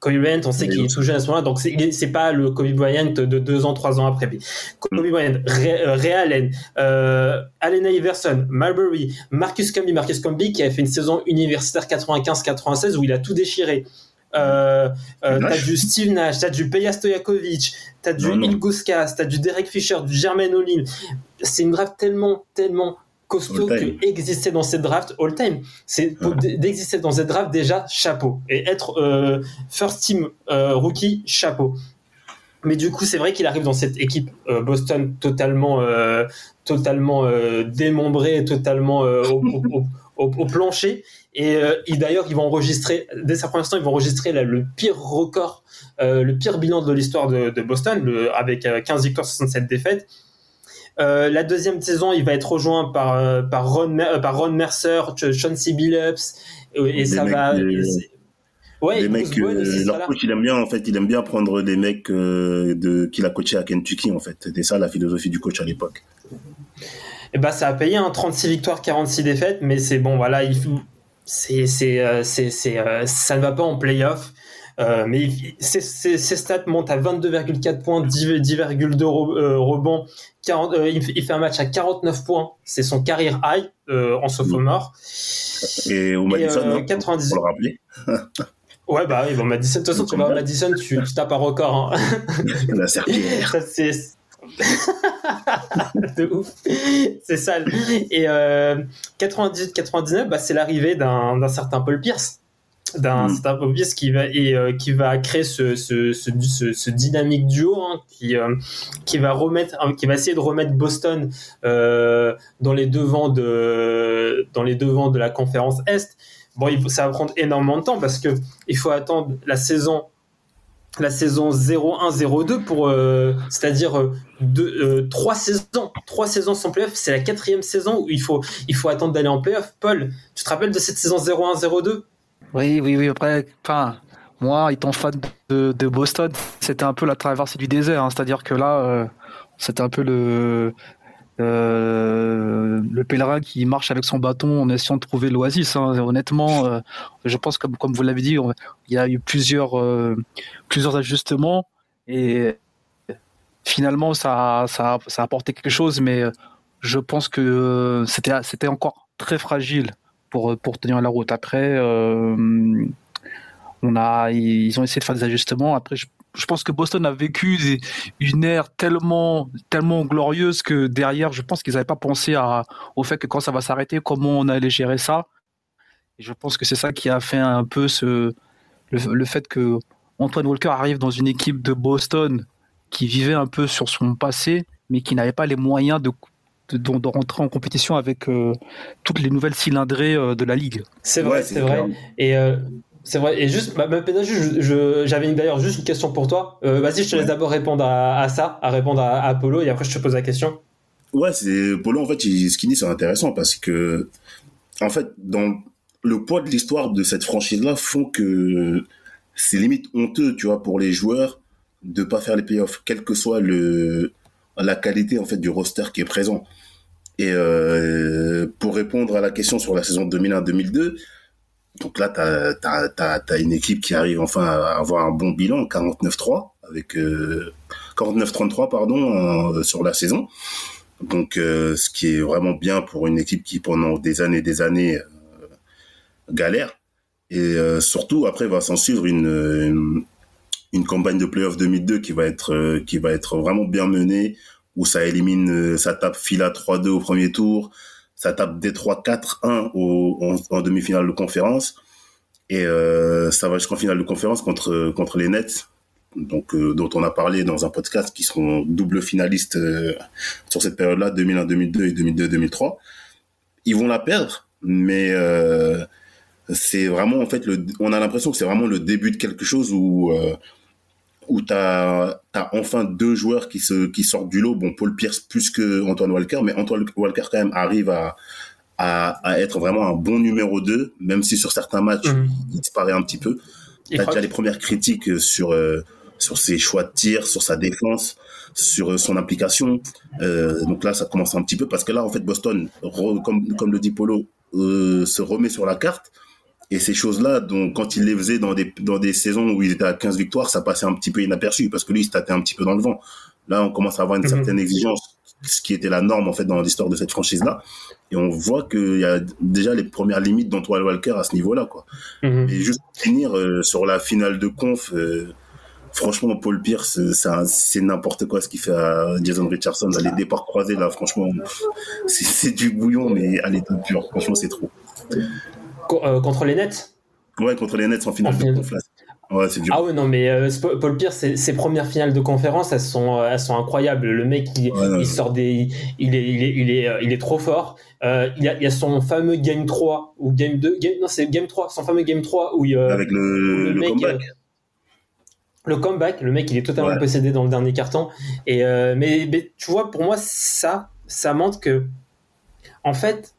Kobe Bryant, on sait qu'il est tout jeune à ce moment-là, donc c'est pas le Kobe Bryant de deux ans, trois ans après. Kobe Bryant, Ray, euh, Ray Allen, euh, Allen Iverson, Marbury, Marcus Camby, Marcus Camby qui a fait une saison universitaire 95-96 où il a tout déchiré. Euh, euh, t'as du Steve Nash, t'as du Peja Stojakovic, t'as du. Ilgauskas, t'as du Derek Fisher, du Jermaine O'Neal. C'est une draft tellement, tellement costaud que exister dans cette draft all time, c'est Ouais. d'exister dans cette draft déjà chapeau et être euh, first team euh, rookie chapeau. Mais du coup, c'est vrai qu'il arrive dans cette équipe Boston totalement, totalement démembrée, totalement au, au- au- au- plancher. Et euh, il- d'ailleurs, ils vont enregistrer, dès sa première saison, ils vont enregistrer là, le pire record, euh, le pire bilan de l'histoire de, de Boston, le- avec euh, 15 victoires, 67 défaites. Euh, la deuxième saison, il va être rejoint par, euh, par, Ron, euh, par Ron Mercer, Ch- Chauncey Billups, et Des ça mecs, va. c'est- ouais, les Bruce mecs, Bowen leur coach, il aime bien, en fait, il aime bien prendre les mecs de, qu'il a coaché à Kentucky, en fait. C'était ça la philosophie du coach à l'époque. Et bah, ça a payé un 36 victoires, 46 défaites, mais c'est bon, voilà, il c'est, c'est, euh, c'est, c'est, euh, ça ne va pas en playoff. Euh, mais ses, ses- ses stats montent à 22,4 points, 10 10,2 re- euh, rebonds. 40, euh, il, fait- il fait un match à 49 points, c'est son carrière high en sophomore. Et au Madison, euh, hein, 90. pour le rappeler, Ouais, bah oui, bon, Madison, de toute façon, tu vas à Madison, tu, tu tapes un record. Hein. la serpillière. Ça, c'est. De ouf. C'est sale. Et euh, 98-99, bah, c'est l'arrivée d'un certain Paul Pierce. D'un Mm. certain Paul Pierce qui va, et, euh, qui va créer ce, ce, ce, ce- ce dynamique duo hein, qui, euh, qui, va remettre, hein, qui va essayer de remettre Boston euh, dans, les devants de, dans les devants de la conférence Est. Bon, ça va prendre énormément de temps parce que il faut attendre la saison la saison 0-1-0-2 pour euh, c'est-à-dire euh, euh, trois saisons trois saisons sans playoff c'est la quatrième saison où il faut attendre d'aller en playoff Paul tu te rappelles de cette saison 0-1-0-2 Oui, oui, oui. Après, enfin, moi, étant fan de, de Boston, c'était un peu la traversée du désert. hein. C'est-à-dire que là, euh, c'était un peu le, euh, le pèlerin qui marche avec son bâton en essayant de trouver l'oasis. hein. Honnêtement, euh, je pense, comme, comme vous l'avez dit, il y a eu plusieurs, euh, ajustements et finalement, ça, a apporté quelque chose, mais je pense que c'était, encore très fragile pour, tenir la route. Après, ils ont essayé de faire des ajustements. Après, je, je pense que Boston a vécu des- une ère tellement, tellement glorieuse que derrière, je pense qu'ils n'avaient pas pensé à, au fait que quand ça va s'arrêter, comment on allait gérer ça. Et je pense que c'est ça qui a fait un peu ce, le, le fait que Antoine Walker arrive dans une équipe de Boston qui vivait un peu sur son passé, mais qui n'avait pas les moyens de, de, de- de rentrer en compétition avec euh, toutes les nouvelles cylindrées euh, de la ligue. c'est vrai Ouais, c'est vrai clair. et euh, c'est vrai et juste bah, bah, j'avais d'ailleurs juste une question pour toi. Euh, vas-y je te laisse d'abord répondre à, à ça à répondre à, à Apollo et après je te pose la question. Ouais, c'est Polo en fait, il- ce qu'il dit c'est intéressant parce que en fait, dans le poids de l'histoire de cette franchise-là font que c'est limite honteux, tu vois, pour les joueurs de pas faire les playoffs, quelle que soit le la qualité en fait du roster qui est présent. Et euh, pour répondre à la question sur la saison 2001-2002, donc là, tu as, as, une équipe qui arrive enfin à avoir un bon bilan, 49-3, avec euh, 49-33 pardon, en- sur la saison. Donc, euh, ce qui est vraiment bien pour une équipe qui pendant des années, des années euh, galère. Et euh, surtout, après, va s'en suivre une, une, campagne de playoff 2002 qui va être, euh, qui va être vraiment bien menée, où ça élimine, euh, ça tape Fila 3-2 au premier tour, ça tape Détroit 4-1 au, en, en demi-finale de conférence, et euh, ça va jusqu'en finale de conférence contre, contre les Nets, donc, euh, dont on a parlé dans un podcast, qui seront double finalistes euh, sur cette période-là, 2001-2002 et 2002-2003. Ils vont la perdre, mais c'est vraiment en fait le, on a l'impression que c'est vraiment le début de quelque chose où où t'as as enfin deux joueurs qui se qui sortent du lot. Bon, Paul Pierce plus que Antoine Walker, mais Antoine Walker quand même arrive à à, à être vraiment un bon numéro 2, même si sur certains matchs Mhm. il disparaît un petit peu. T'as Franck- déjà les premières critiques sur euh, sur ses choix de tir, sur sa défense, sur euh, son implication. Euh, donc là, ça commence un petit peu parce que là, en fait, Boston, re- comme comme le dit Polo, euh, se remet sur la carte. Et ces choses-là, donc quand il les faisait dans des dans des saisons où il était à 15 victoires, ça passait un petit peu inaperçu parce que lui, il se tâtait un petit peu dans le vent. Là, on commence à avoir une Mhm. certaine exigence, ce qui était la norme en fait dans l'histoire de cette franchise-là. Et on voit qu'il y a déjà les premières limites d'Antoine Walker à ce niveau-là, quoi. Mhm. Et juste pour finir euh, sur la finale de conf, euh, franchement, Paul Pierce, euh, c'est n'importe quoi ce qu'il fait à Jason Richardson. Là, les départs croisés, là, franchement, c'est c'est du bouillon, mais à l'état pur. Franchement, c'est trop. Co- euh, contre les Nets? Ouais, contre les Nets en finale En de finale. conf, là. Ouais, c'est dur. Ah ouais, non, mais euh, Paul Pierce, ses, ses premières finales de conférence, elles sont, euh, elles sont incroyables. Le mec, il, Ouais, non, il sort des. Il est, il est, il est, euh, il est trop fort. Euh, il, y a, il a son fameux Game 3, ou Game 2. Game, non, c'est Game 3, son fameux Game 3 où il, euh, Avec le, le le mec, comeback. le comeback, le mec il est totalement Ouais. possédé dans le dernier carton. Et euh, mais, mais tu vois, pour moi, ça, ça montre que, en fait,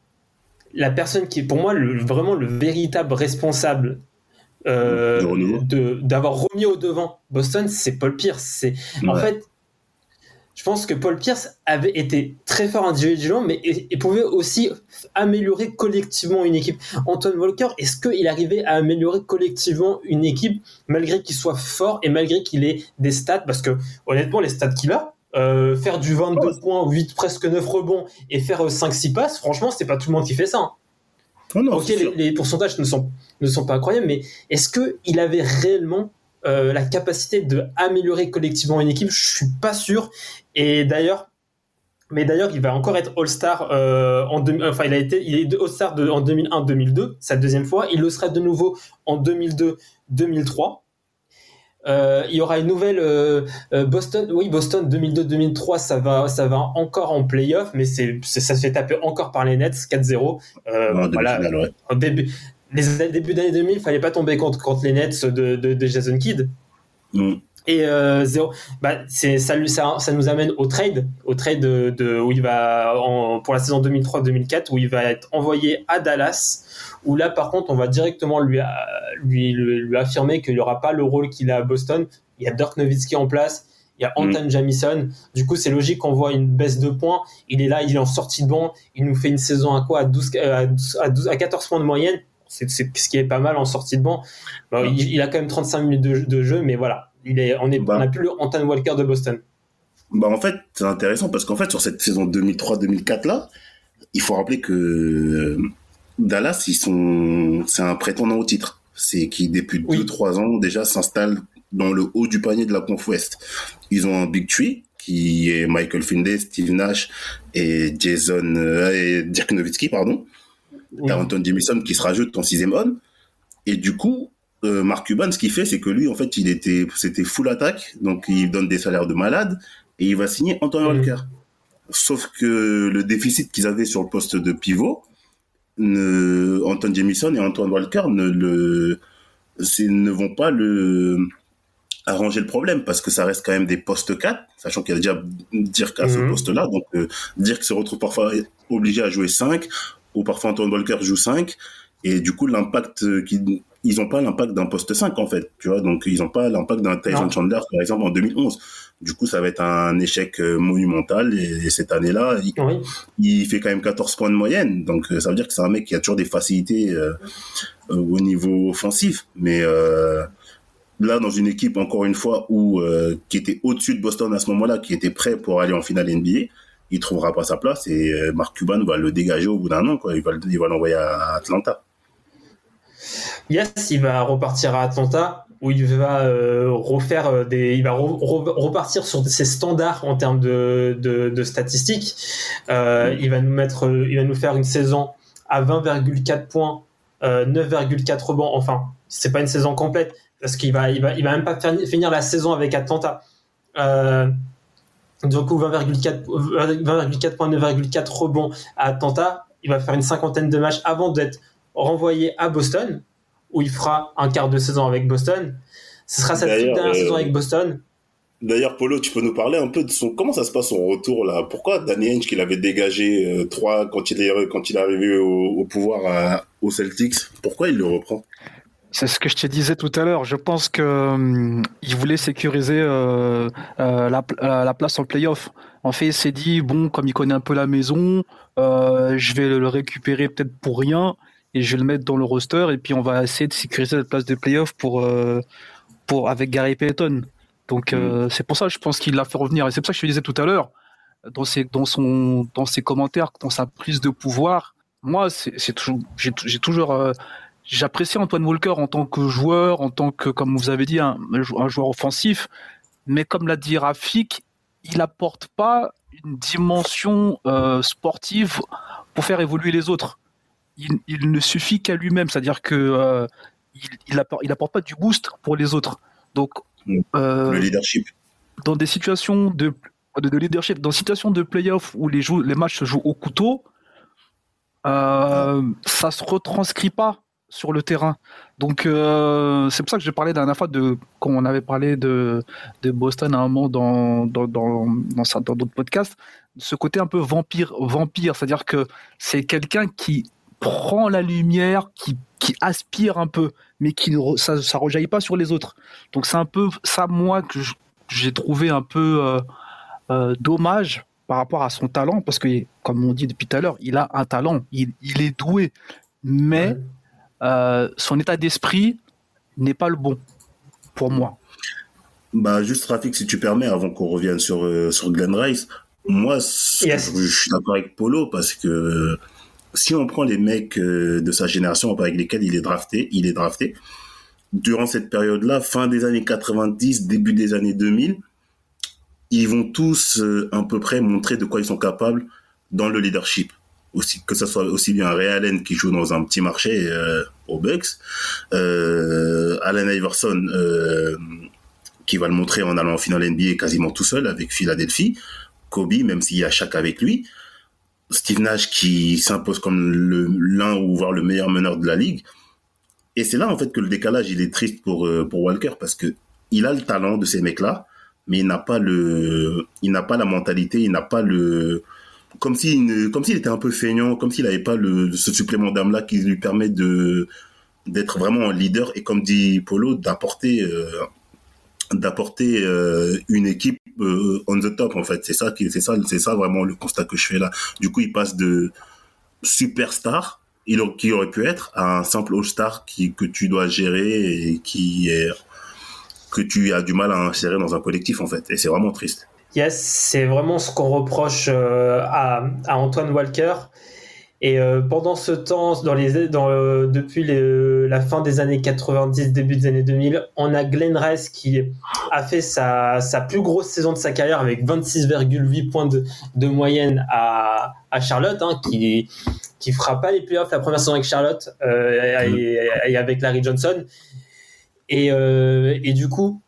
la personne qui est pour moi le, vraiment le véritable responsable euh, d'avoir remis au devant Boston, c'est Paul Pierce. C'est en fait. Je pense que Paul Pierce avait été très fort individuellement, mais et, et pouvait aussi améliorer collectivement une équipe. Antoine Walker, est-ce qu'il arrivait à améliorer collectivement une équipe malgré qu'il soit fort et malgré qu'il ait des stats? Parce que honnêtement, les stats qu'il a, euh, faire du 22 points, 8, presque 9 rebonds et faire 5-6 passes, franchement, c'est pas tout le monde qui fait ça. hein. Oh non, ok, les, pourcentages ne sont, ne sont pas incroyables, mais est-ce qu'il avait réellement euh, la capacité de améliorer collectivement une équipe? Je suis pas sûr. Et d'ailleurs, mais d'ailleurs, il va encore être All-Star euh, en deux- enfin, il a été, il est All-Star en 2001-2002, sa deuxième fois. Il le sera de nouveau en 2002-2003. Euh, il y aura une nouvelle euh, euh, Boston, oui Boston 2002-2003, ça va, ça va encore en playoff, mais c'est, ça se fait taper encore par les Nets 4-0. Euh, Ouais, voilà, ouais. début, les débuts d'année 2000, il fallait pas tomber contre, contre les Nets de, de, de Jason Kidd. Mm. Et euh, zéro, bah, c'est, ça, ça, ça nous amène au trade, au trade de, de- où il va en- pour la saison 2003-2004, où il va être envoyé à Dallas, où là par contre on va directement lui, a- lui, lui, lui affirmer qu'il n'y aura pas le rôle qu'il a à Boston. Il y a Dirk Nowitzki en place, il y a Anton Jamison. Du coup c'est logique qu'on voit une baisse de points. Il est là, il est en sortie de banc, il nous fait une saison à quoi? À, 12, à, 12, à, 12 à 14 points de moyenne. C'est, c'est ce qui est pas mal en sortie de banc. Bon, il, il a quand même 35 minutes de, de jeu, mais voilà, il est, on est, Bah. on plus le Anton Walker de Boston. Bah en fait, c'est intéressant parce qu'en fait, sur cette saison 2003-2004 là, il faut rappeler que euh, Dallas, ils sont, c'est un prétendant au titre. C'est qui depuis Oui. 2-3 ans déjà s'installe dans le haut du panier de la Conf Ouest. Ils ont un big tree qui est Michael Finley, Steve Nash et Jason euh, et Dirk Nowitzki, pardon. T'as Anton Jamison qui se rajoute en sixième homme. Et du coup, euh, Mark Cuban, ce qu'il fait, c'est que lui, en fait, il était, c'était full attaque, donc il donne des salaires de malade et il va signer Anton Mhm. Walker. Sauf que le déficit qu'ils avaient sur le poste de pivot, ne, Anton Jamison et Antoine Walker ne le, ne vont pas le arranger le problème parce que ça reste quand même des postes 4, sachant qu'il y a déjà Dirk à ce Mhm. poste-là, donc euh, Dirk se retrouve parfois obligé à jouer 5 ou parfois Antoine Walker joue 5 et du coup l'impact euh, qu'il ils ont pas l'impact d'un poste 5 en fait, tu vois. Donc ils ont pas l'impact d'un Tyson. Chandler par exemple en 2011. Du coup, ça va être un échec euh, monumental et, et cette année-là, il, Oui. il fait quand même 14 points de moyenne. Donc euh, ça veut dire que c'est un mec qui a toujours des facilités euh, au niveau offensif. Mais euh, là, dans une équipe, encore une fois, où euh, qui était au-dessus de Boston à ce moment-là, qui était prêt pour aller en finale NBA, il trouvera pas sa place et Mark Cuban va le dégager au bout d'un an. Quoi. Il va l'envoyer à Atlanta. Yes, il va repartir à Atlanta où il va euh, refaire euh, des, il va re- re- repartir sur ses standards en termes de, de, de statistiques. Euh, Il va nous mettre, il va nous faire une saison à 20,4 points, euh, 9,4 rebonds. Enfin, c'est pas une saison complète parce qu'il va, il va, il va même pas finir la saison avec Atlanta. Du coup, 20,4 20,4 points, 9,4 rebonds à Atlanta. Il va faire une cinquantaine de matchs avant d'être renvoyé à Boston, où il fera un quart de saison avec Boston. Ce sera sa toute dernière euh, saison avec Boston. D'ailleurs, Polo, tu peux nous parler un peu de son comment ça se passe son retour là? Pourquoi Danny Ainge, qu'il avait dégagé euh, trois quand il est quand il est arrivé au, au pouvoir à- aux Celtics, pourquoi il le reprend? C'est ce que je te disais tout à l'heure. Je pense que hum, il voulait sécuriser euh, euh, la, euh, la place en playoff. En fait, il s'est dit bon, comme il connaît un peu la maison, euh, je vais le récupérer peut-être pour rien et je vais le mettre dans le roster et puis on va essayer de sécuriser la place de playoff pour euh, pour avec Gary Payton. Donc euh, c'est pour ça que je pense qu'il l'a fait revenir et c'est pour ça que je te disais tout à l'heure dans ses dans son dans ses commentaires, dans sa prise de pouvoir. Moi, c'est c'est toujours j'ai j'ai toujours euh, J'apprécie Antoine Walker en tant que joueur, en tant que, comme vous avez dit, un, un joueur offensif. Mais comme l'a dit Rafik, il apporte pas une dimension euh, sportive pour faire évoluer les autres. Il, il ne suffit qu'à lui-même, c'est-à-dire que euh, il, il, apporte, il apporte pas du boost pour les autres. Donc, euh, Le leadership. dans des situations de, de, de leadership, dans des situations de playoff où les, jou- les matchs se jouent au couteau, euh, ça se retranscrit pas sur le terrain. Donc euh, c'est pour ça que parlais la dernière fois de quand on avait parlé de, de Boston à un moment dans dans dans dans d'autres podcasts, ce côté un peu vampire vampire, c'est-à-dire que c'est quelqu'un qui prend la lumière, qui qui aspire un peu, mais qui ne re- ça ça rejaillit pas sur les autres. Donc c'est un peu ça moi que j'ai trouvé un peu euh, euh, dommage par rapport à son talent, parce que comme on dit depuis tout à l'heure, il a un talent, il, il est doué, mais euh, son état d'esprit n'est pas le bon pour moi. Bah, juste Rafik, si tu permets, avant qu'on revienne sur, euh, sur Glenn Rice, moi, Yes. je, je suis d'accord avec Polo parce que euh, si on prend les mecs euh, de sa génération avec lesquels il est drafté, il est drafté, durant cette période-là, fin des années 90, début des années 2000, ils vont tous euh, à peu près montrer de quoi ils sont capables dans le leadership. Que ce soit aussi bien Ray Allen qui joue dans un petit marché euh, aux Bucks, euh, Allen Iverson euh, qui va le montrer en allant en finale NBA quasiment tout seul avec Philadelphie, Kobe même s'il y a Shaq avec lui, Steve Nash qui s'impose comme l'un ou voire le meilleur meneur de la ligue. Et c'est là en fait que le décalage il est triste pour euh, pour Walker parce que il a le talent de ces mecs-là, mais il n'a pas le il n'a pas la mentalité, il n'a pas le comme s'il comme s'il était un peu feignant, comme s'il n'avait pas le ce supplément d'âme là qui lui permet de d'être vraiment un leader et comme dit Polo d'apporter euh, d'apporter euh, une équipe euh, on the top en fait. C'est ça qui c'est ça c'est ça vraiment le constat que je fais là. Du coup il passe de superstar qui aurait pu être à un simple all-star qui que tu dois gérer et qui que tu as du mal à insérer dans un collectif en fait. Et c'est vraiment triste. Yes, c'est vraiment ce qu'on reproche euh, à, à Antoine Walker. Et euh, pendant ce temps, dans les, dans, euh, depuis les- la fin des années 90, début des années 2000, on a Glenn Rice qui a fait sa, sa plus grosse saison de sa carrière avec 26,8 points de, de moyenne à, à Charlotte, hein, qui qui fera pas les playoffs la première saison avec Charlotte euh, et, et avec Larry Johnson. Et, euh, et du coup,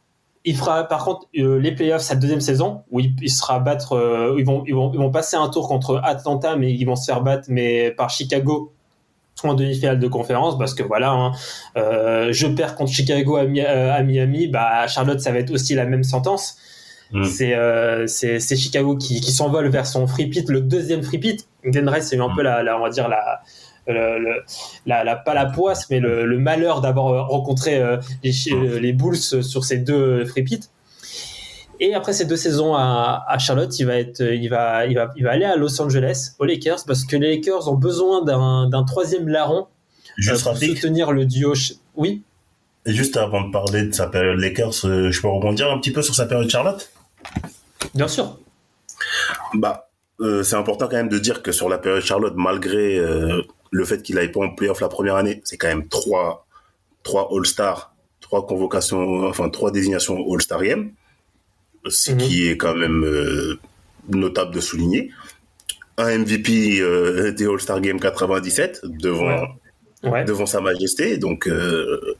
il fera par contre euh, les playoffs sa deuxième saison où il, il sera battre euh, ils vont ils vont ils vont passer un tour contre Atlanta mais ils vont se faire battre mais par Chicago en demi-finale de conférence parce que voilà hein, euh, je perds contre Chicago à, Mi- à Miami bah à Charlotte ça va être aussi la même sentence Mm. c'est euh, c'est Chicago qui, qui s'envole vers son free pit le deuxième free pit Rice c'est un peu la, la on va dire la le- le- la, la- pas la poisse, mais le, le malheur d'avoir euh, rencontré euh, les, euh, les Bulls sur ces deux free pits. Et après ces deux saisons à, à Charlotte, il va être, il va, il va, il va aller à Los Angeles, aux Lakers, parce que les Lakers ont besoin d'un troisième larron Juste pour rapide. soutenir le duo. Oui, Et juste avant de parler de sa période Lakers, je peux rebondir un petit peu sur sa période Charlotte? Bien sûr. Bah, euh, c'est important quand même de dire que sur la période Charlotte, malgré euh, le fait qu'il n'aille pas en playoff la première année, c'est quand même trois, trois All-Stars, trois convocations, enfin trois désignations All-Stariennes, ce Mhm. qui est quand même euh, notable de souligner. Un MVP euh, des All-Star Game 97 devant, Ouais. Ouais. devant Sa Majesté, donc euh,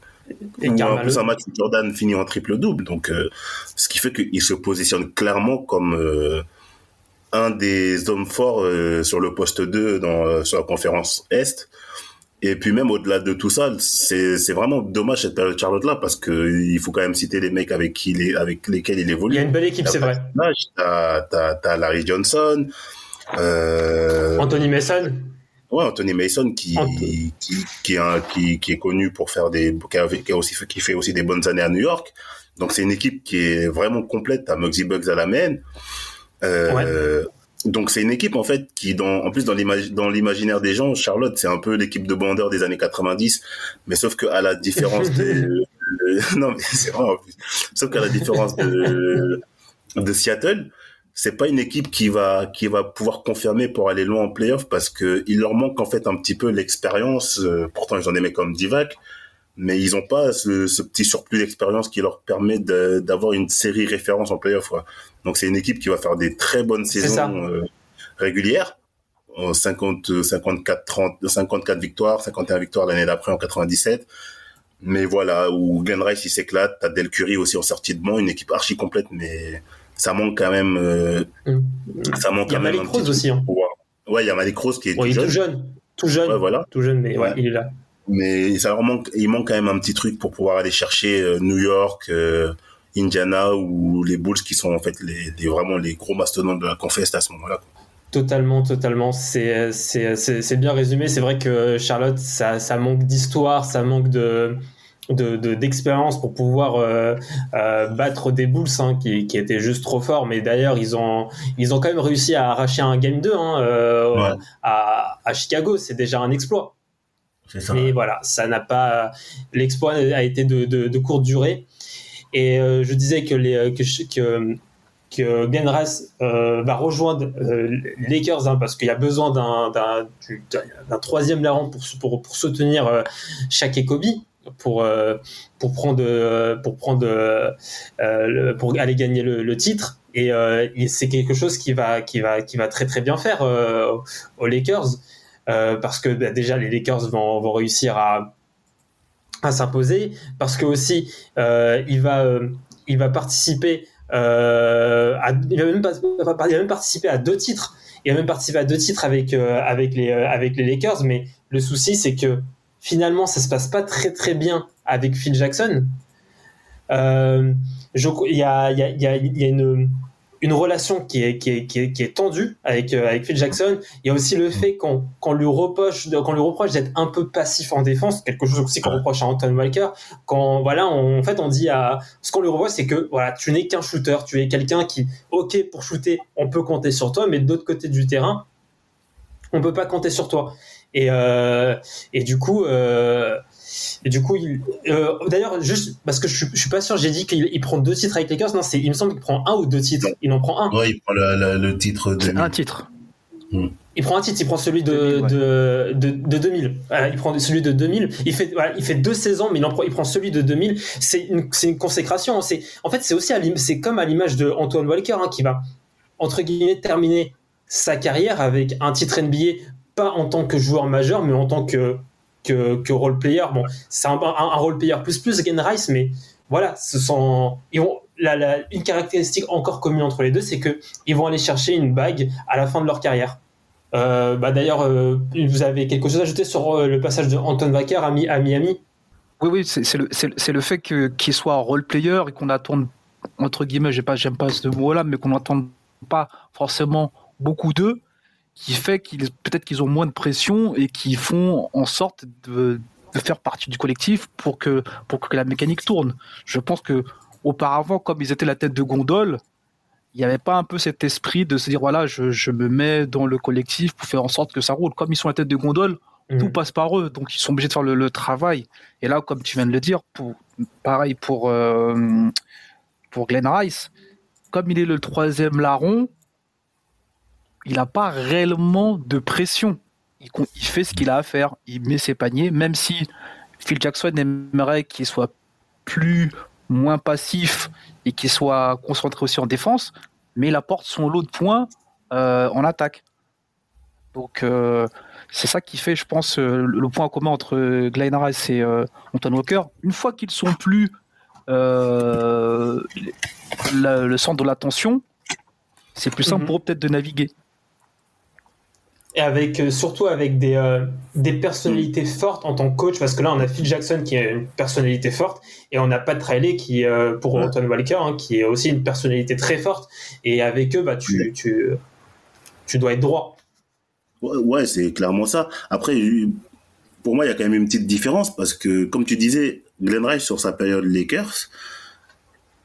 Et ou en plus un match où Jordan finit en triple-double. Donc, euh, ce qui fait qu'il se positionne clairement comme un des hommes forts euh, sur le poste 2 dans, euh, sur la conférence Est. Et puis même au-delà de tout ça, c'est c'est vraiment dommage cette période Charlotte-là parce que il faut quand même citer les mecs avec, qui il est, avec lesquels il évolue. Il y a une belle équipe, c'est vrai. T'as t'as- t'as Larry Johnson, euh, Anthony Mason. Ouais, Anthony Mason qui, Ant- qui, qui, est un- qui, qui est connu pour faire des, qui, a, qui, a aussi, fait- qui fait aussi des bonnes années à New York. Donc c'est une équipe qui est vraiment complète. T'as Muggsy Bugs à la main. Euh, Donc c'est une équipe en fait qui, dans, en plus dans l'imagi- dans l'imaginaire des gens, Charlotte c'est un peu l'équipe de bandeurs des années 90, mais sauf que à la différence des, non mais c'est vrai en plus. Sauf qu'à la différence de, de Seattle, c'est pas une équipe qui va qui va pouvoir confirmer pour aller loin en playoff parce que il leur manque en fait un petit peu l'expérience. euh, pourtant ils ont des mecs comme Divac, mais ils ont pas ce, ce petit surplus d'expérience qui leur permet d'avoir une série référence en playoff. Donc c'est une équipe qui va faire des très bonnes saisons euh, régulières. En 50, 54, 30, 54 victoires, 51 victoires l'année d'après en 97. Mais voilà, où Glenn Rice il s'éclate, t'as Del Curry aussi en sortie de banc, une équipe archi complète, mais ça manque quand même, euh, Mm. ça manque Il y a Malik Rose aussi. Hein. Ouais, il y a Malik Rose qui est il tout est tout jeune. Tout jeune. Ouais, voilà. Tout jeune, mais ouais, Ouais. il est là. Mais ça leur manque, il manque quand même un petit truc pour pouvoir aller chercher euh, New York, euh, Indiana ou les Bulls qui sont en fait les, les- vraiment les gros mastodontes de la confesse à ce moment-là. Totalement, totalement. C'est c'est- c'est- c'est bien résumé. C'est vrai que Charlotte, ça, ça manque d'histoire, ça manque de de- de- d'expérience pour pouvoir euh, euh, battre des Bulls hein, qui, qui étaient juste trop forts. Mais d'ailleurs, ils ont, ils ont quand même réussi à arracher un Game 2 hein, euh, Ouais. à, à Chicago. C'est déjà un exploit. Ça. Mais voilà, ça n'a pas. L'exploit a été de, de, courte durée. Et euh, je disais que les que que, que Glenn Rice euh, va rejoindre euh, Lakers hein, parce qu'il y a besoin d'un d'un du- d'un troisième larron pour pour pour soutenir euh, Shaq et Kobe pour euh, pour prendre euh, pour prendre euh, pour aller gagner le, titre. Et, euh, et c'est quelque chose qui va qui va qui va très très bien faire euh, aux Lakers. Euh, parce que bah, déjà les Lakers vont, vont réussir à, à s'imposer, parce que aussi euh, il va euh, il va participer à, il va même participer à deux titres, il va même participer à deux titres avec avec les avec les Lakers, mais le souci c'est que finalement ça se passe pas très très bien avec Phil Jackson. Il y a y a y a, y a une une relation qui est, qui est, qui est, qui est tendue avec, euh, avec Phil Jackson. Il y a aussi le fait qu'on qu'on lui reproche qu'on lui reproche d'être un peu passif en défense, quelque chose aussi qu'on reproche à Anton Walker. Quand voilà, on- en fait, on dit à ce qu'on lui reproche, c'est que voilà, tu n'es qu'un shooter, tu es quelqu'un qui, ok, pour shooter, on peut compter sur toi, mais de l'autre côté du terrain, on peut pas compter sur toi. Et, euh, et du coup, euh, et du coup, il, euh, d'ailleurs, juste parce que je, suis- je suis pas sûr, j'ai dit qu'il il prend deux titres avec les Lakers. Non, c'est, il me semble qu'il prend un ou deux titres. Il en prend un. Ouais, il prend le, titre de. Un titre. Il prend un titre, il prend celui de, 2000, ouais. de, de, de 2000. Voilà, il prend celui de 2000. Il fait, voilà, il fait deux saisons, mais il, en prend, il prend celui de 2000. C'est une, c'est une consécration. hein. C'est, en fait, c'est aussi à c'est comme à l'image de Antoine Walker, hein, qui va, entre guillemets, terminer sa carrière avec un titre NBA, pas en tant que joueur majeur, mais en tant que, que, que role player. Bon, c'est un, un, un role player plus plus, Gen Rice, mais voilà, ce sont, ils vont, la, la, une caractéristique encore commune entre les deux, c'est que ils vont aller chercher une bague à la fin de leur carrière. Euh, bah d'ailleurs, euh, vous avez quelque chose à ajouter sur euh, le passage de Anton Wacker à, Mi- à Miami? Oui, oui, c'est le, le- fait qu'il soit role player et qu'on attende, entre guillemets, j'aime pas, j'aime pas ce mot-là, mais qu'on n'attende pas forcément beaucoup d'eux, qui fait qu'ils peut-être qu'ils ont moins de pression et qui font en sorte de, de faire partie du collectif pour que pour que la mécanique tourne. Je pense que auparavant, comme ils étaient la tête de gondole, il n'y avait pas un peu cet esprit de se dire voilà, je, je me mets dans le collectif pour faire en sorte que ça roule. Comme ils sont la tête de gondole, tout Mhm. passe par eux, donc ils sont obligés de faire le, le travail. Et là, comme tu viens de le dire, pour, pareil pour, euh, pour Glenn Rice, comme il est le troisième larron, il n'a pas réellement de pression. Il, fait ce qu'il a à faire, il met ses paniers, même si Phil Jackson aimerait qu'il soit plus, moins passif et qu'il soit concentré aussi en défense, mais il apporte son lot de points euh, en attaque. Donc euh, c'est ça qui fait, je pense, euh, le point commun entre Glenn Rice et Anton Walker. Une fois qu'ils sont plus le, le centre de l'attention, c'est plus simple Mhm. pour eux peut-être de naviguer. Et avec, euh, surtout avec des, euh, des personnalités fortes en tant que coach, parce que là, on a Phil Jackson qui est une personnalité forte, et on a Pat Riley qui, euh, pour Ouais. Antoine Walker, hein, qui est aussi une personnalité très forte. Et avec eux, bah, tu, tu, tu dois être droit. Ouais, ouais, c'est clairement ça. Après, pour moi, il y a quand même une petite différence parce que, comme tu disais, Glenn Rice sur sa période Lakers,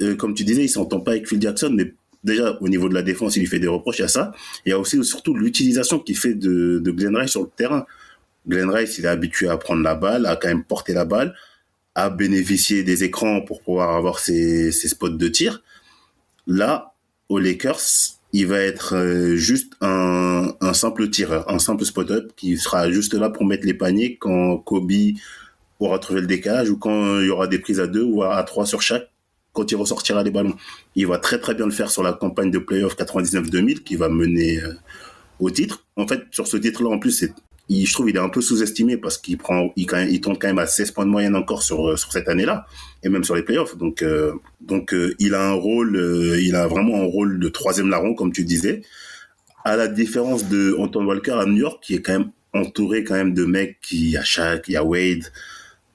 euh, comme tu disais, il s'entend pas avec Phil Jackson, mais déjà au niveau de la défense, il lui fait des reproches, il y a ça. Il y a aussi surtout l'utilisation qu'il fait de, de Glenn Rice sur le terrain. Glenn Rice, il est habitué à prendre la balle, à quand même porter la balle, à bénéficier des écrans pour pouvoir avoir ses, spots de tir. Là, aux Lakers, il va être euh, juste un, un simple tireur, un simple spot-up qui sera juste là pour mettre les paniers quand Kobe aura trouvé le décalage ou quand il y aura des prises à deux ou à trois sur chaque quand il ressortira les ballons. Il va très très bien le faire sur la campagne de playoff 99-2000 qui va mener euh, au titre. En fait, sur ce titre-là, en plus, je trouve il est un peu sous-estimé parce qu'il prend, il, quand même, tombe quand même à 16 points de moyenne encore sur, euh, sur cette année-là et même sur les playoffs. Donc, euh, il a un rôle, il a vraiment un rôle de troisième larron, comme tu disais. À la différence de Anton Walker à New York, qui est quand même entouré quand même de mecs qui, il y a Shaq, il y a Wade,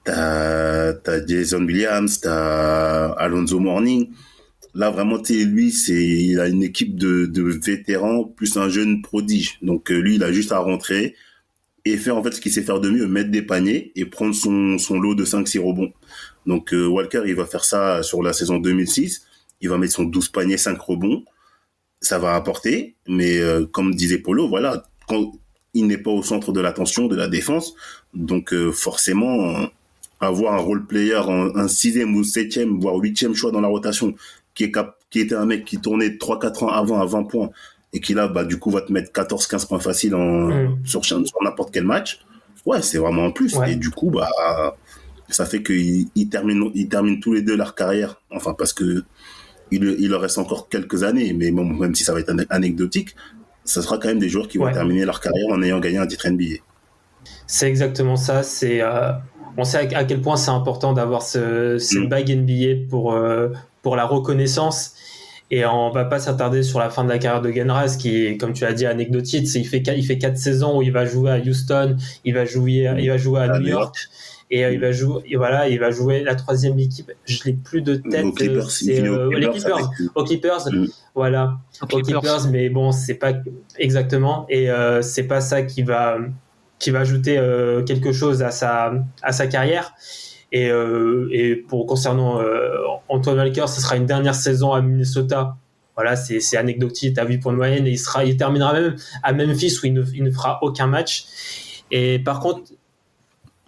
t'as, t'as Jason Williams, t'as Alonso Morning. Là, vraiment, lui, c'est, il a une équipe de, de vétérans plus un jeune prodige. Donc, euh, lui, il a juste à rentrer et faire en fait ce qu'il sait faire de mieux, mettre des paniers et prendre son, son lot de 5-6 rebonds. Donc, euh, Walker, il va faire ça sur la saison 2006. Il va mettre son 12 paniers, 5 rebonds. Ça va apporter. Mais, euh, comme disait Polo, voilà, quand il n'est pas au centre de l'attention de la défense, donc, euh, forcément, avoir un role player, un, un sixième ou septième, voire huitième choix dans la rotation, qui est cap, qui était un mec qui tournait 3-4 ans avant à 20 points, et qui là, bah, du coup, va te mettre 14-15 points faciles en, Mm. sur, sur n'importe quel match. Ouais, c'est vraiment un plus. Ouais. Et du coup, bah, ça fait qu'ils ils terminent, ils terminent tous les deux leur carrière. Enfin, parce que il, il leur reste encore quelques années, mais bon, même si ça va être ane- anecdotique, ça sera quand même des joueurs qui vont Ouais. terminer leur carrière en ayant gagné un titre NBA. C'est exactement ça. C'est, euh, on sait à, quel point c'est important d'avoir ce, cette Mm. bague NBA pour, euh, pour la reconnaissance. Et on va pas s'attarder sur la fin de la carrière de Genras, qui est, comme tu l'as dit, anecdotique. C'est, il fait quatre- il fait quatre saisons où il va jouer à Houston, il va jouer, il va jouer à À New York. Et euh, il va jouer, et voilà, il va jouer la troisième équipe. Je l'ai plus de tête. Aux Clippers, euh, c'est, aux euh, Clippers Aux Clippers, Mm. voilà aux aux Clippers. Clippers, mais bon, c'est pas exactement, et euh, c'est pas ça qui va qui va ajouter euh, quelque chose à sa à sa carrière. Et, euh, et pour concernant euh, Antoine Walker, ce sera une dernière saison à Minnesota. Voilà, c'est anecdotique, à 8 points de moyenne, et il sera, il terminera même à Memphis où il ne, il ne fera aucun match. Et par contre,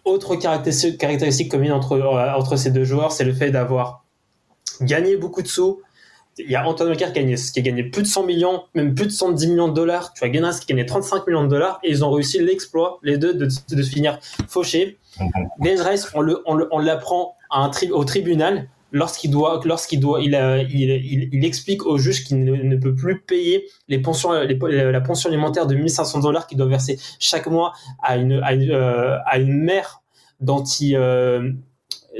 autre caractéristique, caractéristique commune entre entre ces deux joueurs, c'est le fait d'avoir gagné beaucoup de sous, il y a Antoine Walker qui a, gagné, qui a gagné plus de 100 millions, même plus de 110 millions de dollars. Tu as Genas qui a gagné 35 millions de dollars et ils ont réussi l'exploit, les deux, de, de, de finir fauchés. Ben Rice, on le, on le- on l'apprend à un tri- au tribunal lorsqu'il doit, lorsqu'il doit, il, a- il, il, il explique au juge qu'il ne, ne peut plus payer les pensions, les, la pension alimentaire de 1500 dollars qu'il doit verser chaque mois à une, à une, euh, à une mère dont il, euh,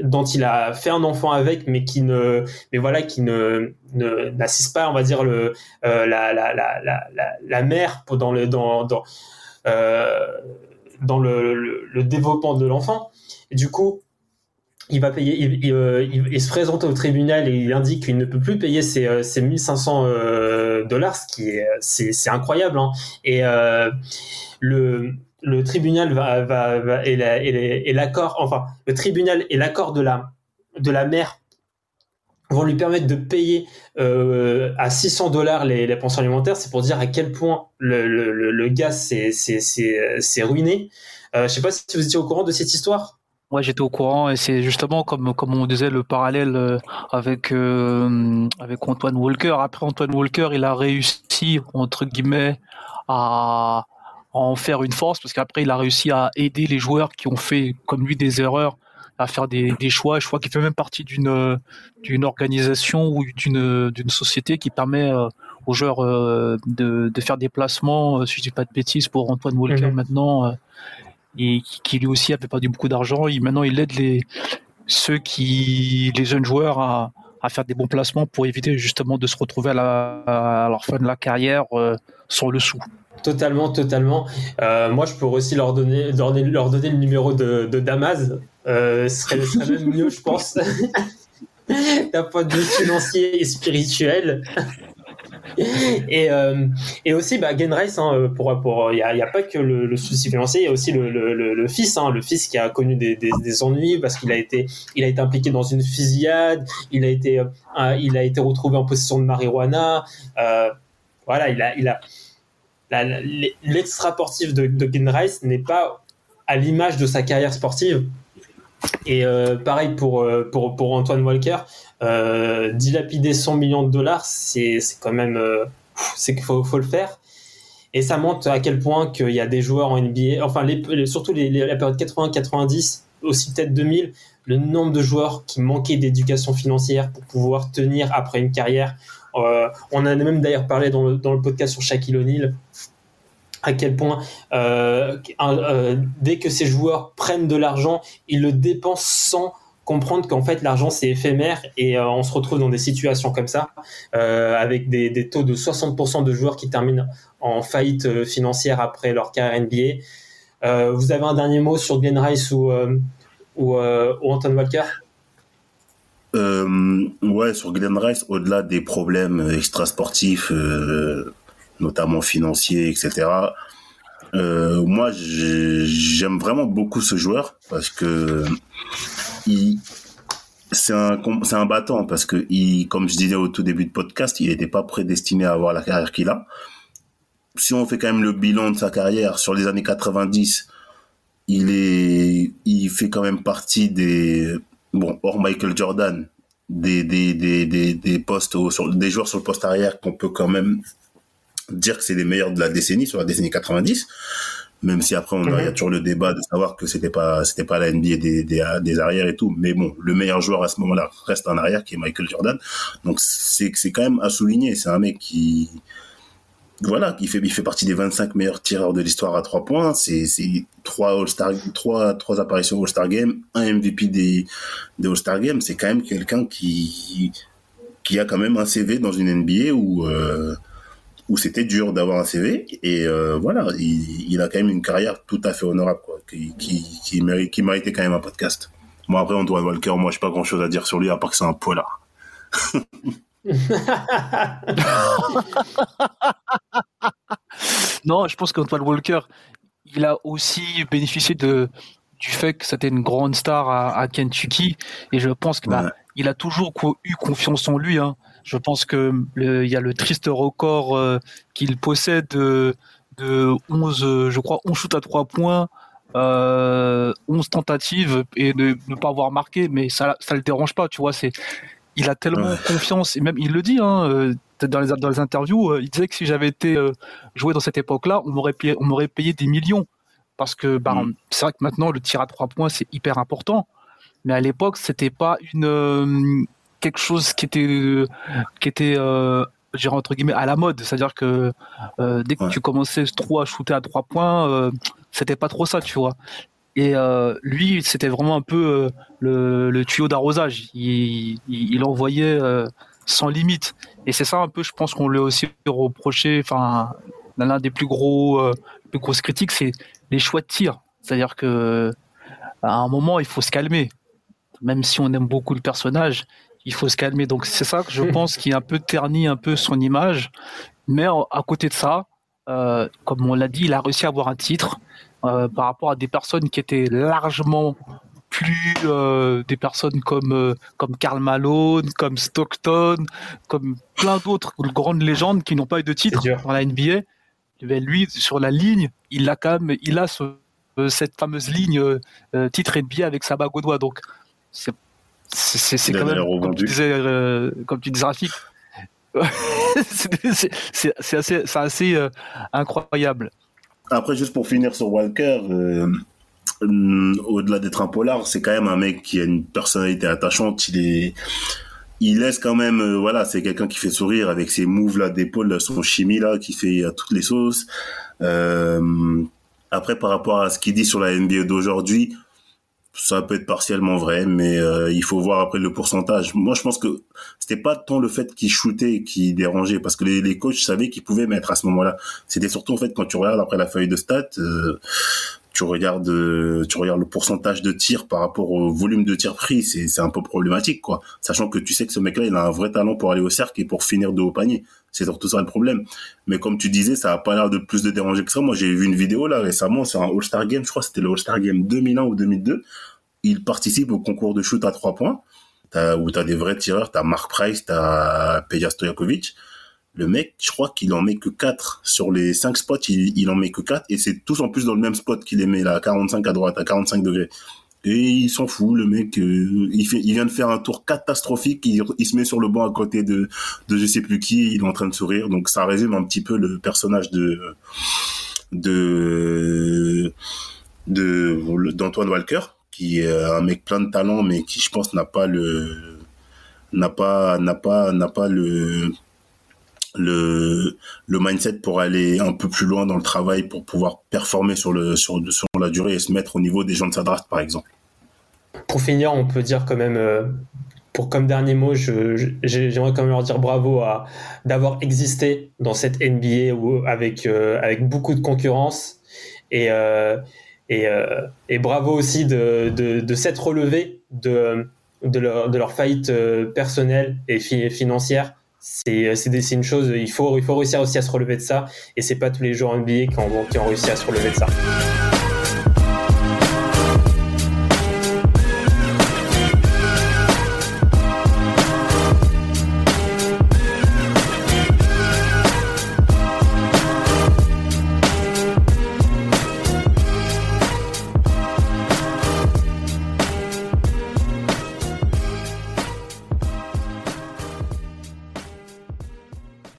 dont il a fait un enfant avec, mais qui ne, mais voilà, qui ne, n'assiste pas, on va dire le, euh, la, la, la, la, la, mère dans le, dans, dans, euh, dans le, le, le développement de l'enfant. Et du coup, il va payer, il, il, euh, il- il se présente au tribunal et il indique qu'il ne peut plus payer ses, euh, ses 1500 euh, dollars, ce qui est, c'est, c'est incroyable. Hein. Et euh, le, le tribunal va, va, va et, l'accord, enfin, le tribunal et l'accord de la, de la mère vont lui permettre de payer euh, à 600 dollars les, pensions alimentaires. C'est pour dire à quel point le, le, le, s'est, ruiné. Euh, je sais pas si vous étiez au courant de cette histoire. Moi, j'étais au courant et c'est justement comme comme on disait le parallèle euh, avec avec Antoine Walker. Après Antoine Walker, il a réussi entre guillemets à en faire une force parce qu'après il a réussi à aider les joueurs qui ont fait comme lui des erreurs à faire des, des choix. Je crois qu'il fait même partie d'une d'une organisation ou d'une d'une société qui permet euh, aux joueurs euh, de, de faire des placements, euh, si je dis pas de bêtises, pour Antoine Walker Mhm. maintenant. et qui, lui aussi avait perdu beaucoup d'argent. Il, maintenant, il aide les, ceux qui, les jeunes joueurs à, à faire des bons placements pour éviter justement de se retrouver à la, à leur fin de la carrière sans le sou. Totalement, totalement. Euh, moi, je pourrais aussi leur donner, leur leur donner le numéro de, de Damas. Euh, ce serait, serait même mieux, je pense, d'un point de vue financier et spirituel. Et, euh, et aussi, bah, Genreis, hein, pour, pour, il n'y a, a pas que le, souci financier, il y a aussi le, le, le, fils, hein, le fils qui a connu des, des, des ennuis parce qu'il a été, il a été impliqué dans une fusillade, il a été, il a été retrouvé en possession de marijuana. Voilà, il a, il a, l'extra sportif de, de Genreis n'est pas à l'image de sa carrière sportive. Et euh, pareil pour, euh, pour, pour Antoine Walker, euh, dilapider 100 millions de dollars, c'est quand même. c'est qu'il faut, faut le faire. Et ça montre à quel point qu'il y a des joueurs en NBA, enfin, surtout la période 80-90, aussi peut-être 2000, le nombre de joueurs qui manquaient d'éducation financière pour pouvoir tenir après une carrière. Euh, on a même d'ailleurs parlé dans le, podcast sur Shaquille O'Neal, à quel point euh, euh, dès que ces joueurs prennent de l'argent, ils le dépensent sans comprendre qu'en fait l'argent c'est éphémère et on se retrouve dans des situations comme ça avec des, taux de 60% de joueurs qui terminent en faillite financière après leur carrière NBA. Vous avez un dernier mot sur Glenn Rice ou, ou Anton Walker? Euh, ouais, sur Glenn Rice, au-delà des problèmes extrasportifs, euh, notamment financiers, etc. Euh, moi, j'ai- j'aime vraiment beaucoup ce joueur parce que c'est un, c'est un battant parce que il, comme je disais au tout début de podcast, il n'était pas prédestiné à avoir la carrière qu'il a. Si on fait quand même le bilan de sa carrière sur les années 90, il est, il fait quand même partie des, bon, hors Michael Jordan, des, des, des, des, des postes, au- sur, des joueurs sur le poste arrière qu'on peut quand même dire que c'est les meilleurs de la décennie, sur la décennie 90. Même si après, a- il y a toujours le débat de savoir que c'était pas, c'était pas la NBA des, des, des arrières et tout. Mais bon, le meilleur joueur à ce moment-là reste un arrière qui est Michael Jordan. Donc, c'est, c'est quand même à souligner. C'est un mec qui, voilà, il fait, il fait partie des 25 meilleurs tireurs de l'histoire à trois points. C'est, c'est trois All-Star, trois, trois apparitions All-Star Game, un MVP des, des All-Star Games. C'est quand même quelqu'un qui, qui a quand même un CV dans une NBA où, euh, où c'était dur d'avoir un CV. Et euh, voilà, il, a quand même une carrière tout à fait honorable, quoi, qui, qui, qui, mérite, qui méritait quand même un podcast. Bon, après, Antoine Walker, moi, je pas grand chose à dire sur lui, à part que c'est un poilard. Non, je pense qu'Antoine Walker, il a aussi bénéficié de, du fait que c'était une grande star à, à Kentucky. Et je pense qu'il Ouais. il a toujours co- eu confiance en lui. hein. Je pense que le- il y a le triste record euh, qu'il possède de, de 11, euh, je crois, 11 shoots à 3 points, euh, 11 tentatives et de ne pas avoir marqué. Mais ça ne le dérange pas, tu vois. C'est, il a tellement Ouais. confiance, et même il le dit, hein, euh, dans, les, dans les interviews, euh, il disait que si j'avais été euh, joué dans cette époque-là, on m'aurait payé, on m'aurait payé des millions. Parce que bah, Mm. c'est vrai que maintenant, le tir à trois points, c'est hyper important. Mais à l'époque, c'était pas une quelque chose qui était qui était euh, je dirais, entre guillemets à la mode. C'est-à-dire que euh, dès que Ouais. tu commençais trop à shooter à trois points, euh, c'était pas trop ça, tu vois. Et euh, lui, c'était vraiment un peu euh, le, le tuyau d'arrosage. Il, il, il envoyait euh, sans limite. Et c'est ça un peu, je pense qu'on lui a aussi reproché. Enfin, l'un des plus gros, euh, plus grosses critiques, c'est les choix de tir. C'est-à-dire que à un moment, il faut se calmer. même si on aime beaucoup le personnage, il faut se calmer. Donc c'est ça que je pense qui a un peu terni un peu son image. Mais à côté de ça, euh, comme on l'a dit, il a réussi à avoir un titre euh, par rapport à des personnes qui étaient largement plus euh, des personnes comme comme Karl Malone, comme Stockton, comme plein d'autres grandes légendes qui n'ont pas eu de titre dans la NBA. Eh ben, lui, sur la ligne, il a quand même, il a ce- cette fameuse ligne titre NBA avec sa bague au doigt. Donc c'est quand même comme tu disais comme tu disais Rafik. c'est assez, assez euh, incroyable. Après, juste pour finir sur Walker, euh, hum, au-delà d'être un polar, c'est quand même un mec qui a une personnalité attachante. Il est, il laisse quand même, euh, voilà, c'est quelqu'un qui fait sourire avec ses moves là d'épaule, son chimie là, qui fait à toutes les sauces. Euh, après, par rapport à ce qu'il dit sur la NBA d'aujourd'hui, ça peut être partiellement vrai, mais euh, il faut voir après le pourcentage. Moi, je pense que c'était pas tant le fait qu'il shootait qui dérangeait, parce que les, les coachs savaient qu'ils pouvaient mettre à ce moment-là. C'était surtout en fait quand tu regardes après la feuille de stats, euh, tu regardes, euh, tu regardes le pourcentage de tirs par rapport au volume de tirs pris, c'est c'est un peu problématique quoi. Sachant que tu sais que ce mec-là, il a un vrai talent pour aller au cercle et pour finir de haut panier. C'est surtout ça le problème. Mais comme tu disais, ça a pas l'air de plus de déranger que ça. Moi, j'ai vu une vidéo là récemment sur un All-Star Game, je crois c'était le All-Star Game 2001 ou 2002. Il participe au concours de shoot à trois points, où tu as des vrais tireurs, tu as Mark Price, tu as Peja Stojakovic. Le mec, je crois qu'il en met que 4 sur les 5 spots, il, en met que 4 et c'est tous en plus dans le même spot qu'il les met là, à 45 à droite, à 45 degrés. Et il s'en fout, le mec, euh, il, fait, il vient de faire un tour catastrophique, il, il se met sur le banc à côté de, de je sais plus qui, il est en train de sourire, donc ça résume un petit peu le personnage de de de d'Antoine Walker, qui est un mec plein de talent, mais qui je pense n'a pas le n'a pas n'a pas n'a pas le le le mindset pour aller un peu plus loin dans le travail pour pouvoir performer sur le sur sur la durée et se mettre au niveau des gens de sa draft par exemple. Pour finir, on peut dire quand même, euh, pour comme dernier mot, j'aimerais quand même leur dire bravo d'avoir existé dans cette NBA avec euh, avec beaucoup de concurrence et euh, et, et bravo aussi de de, de s'être relevé de de leur, de leur faillite personnelle et fi- financière. C'est c'est une chose, il faut il faut réussir aussi à se relever de ça et c'est pas tous les joueurs NBA qui ont, qui ont réussi à se relever de ça.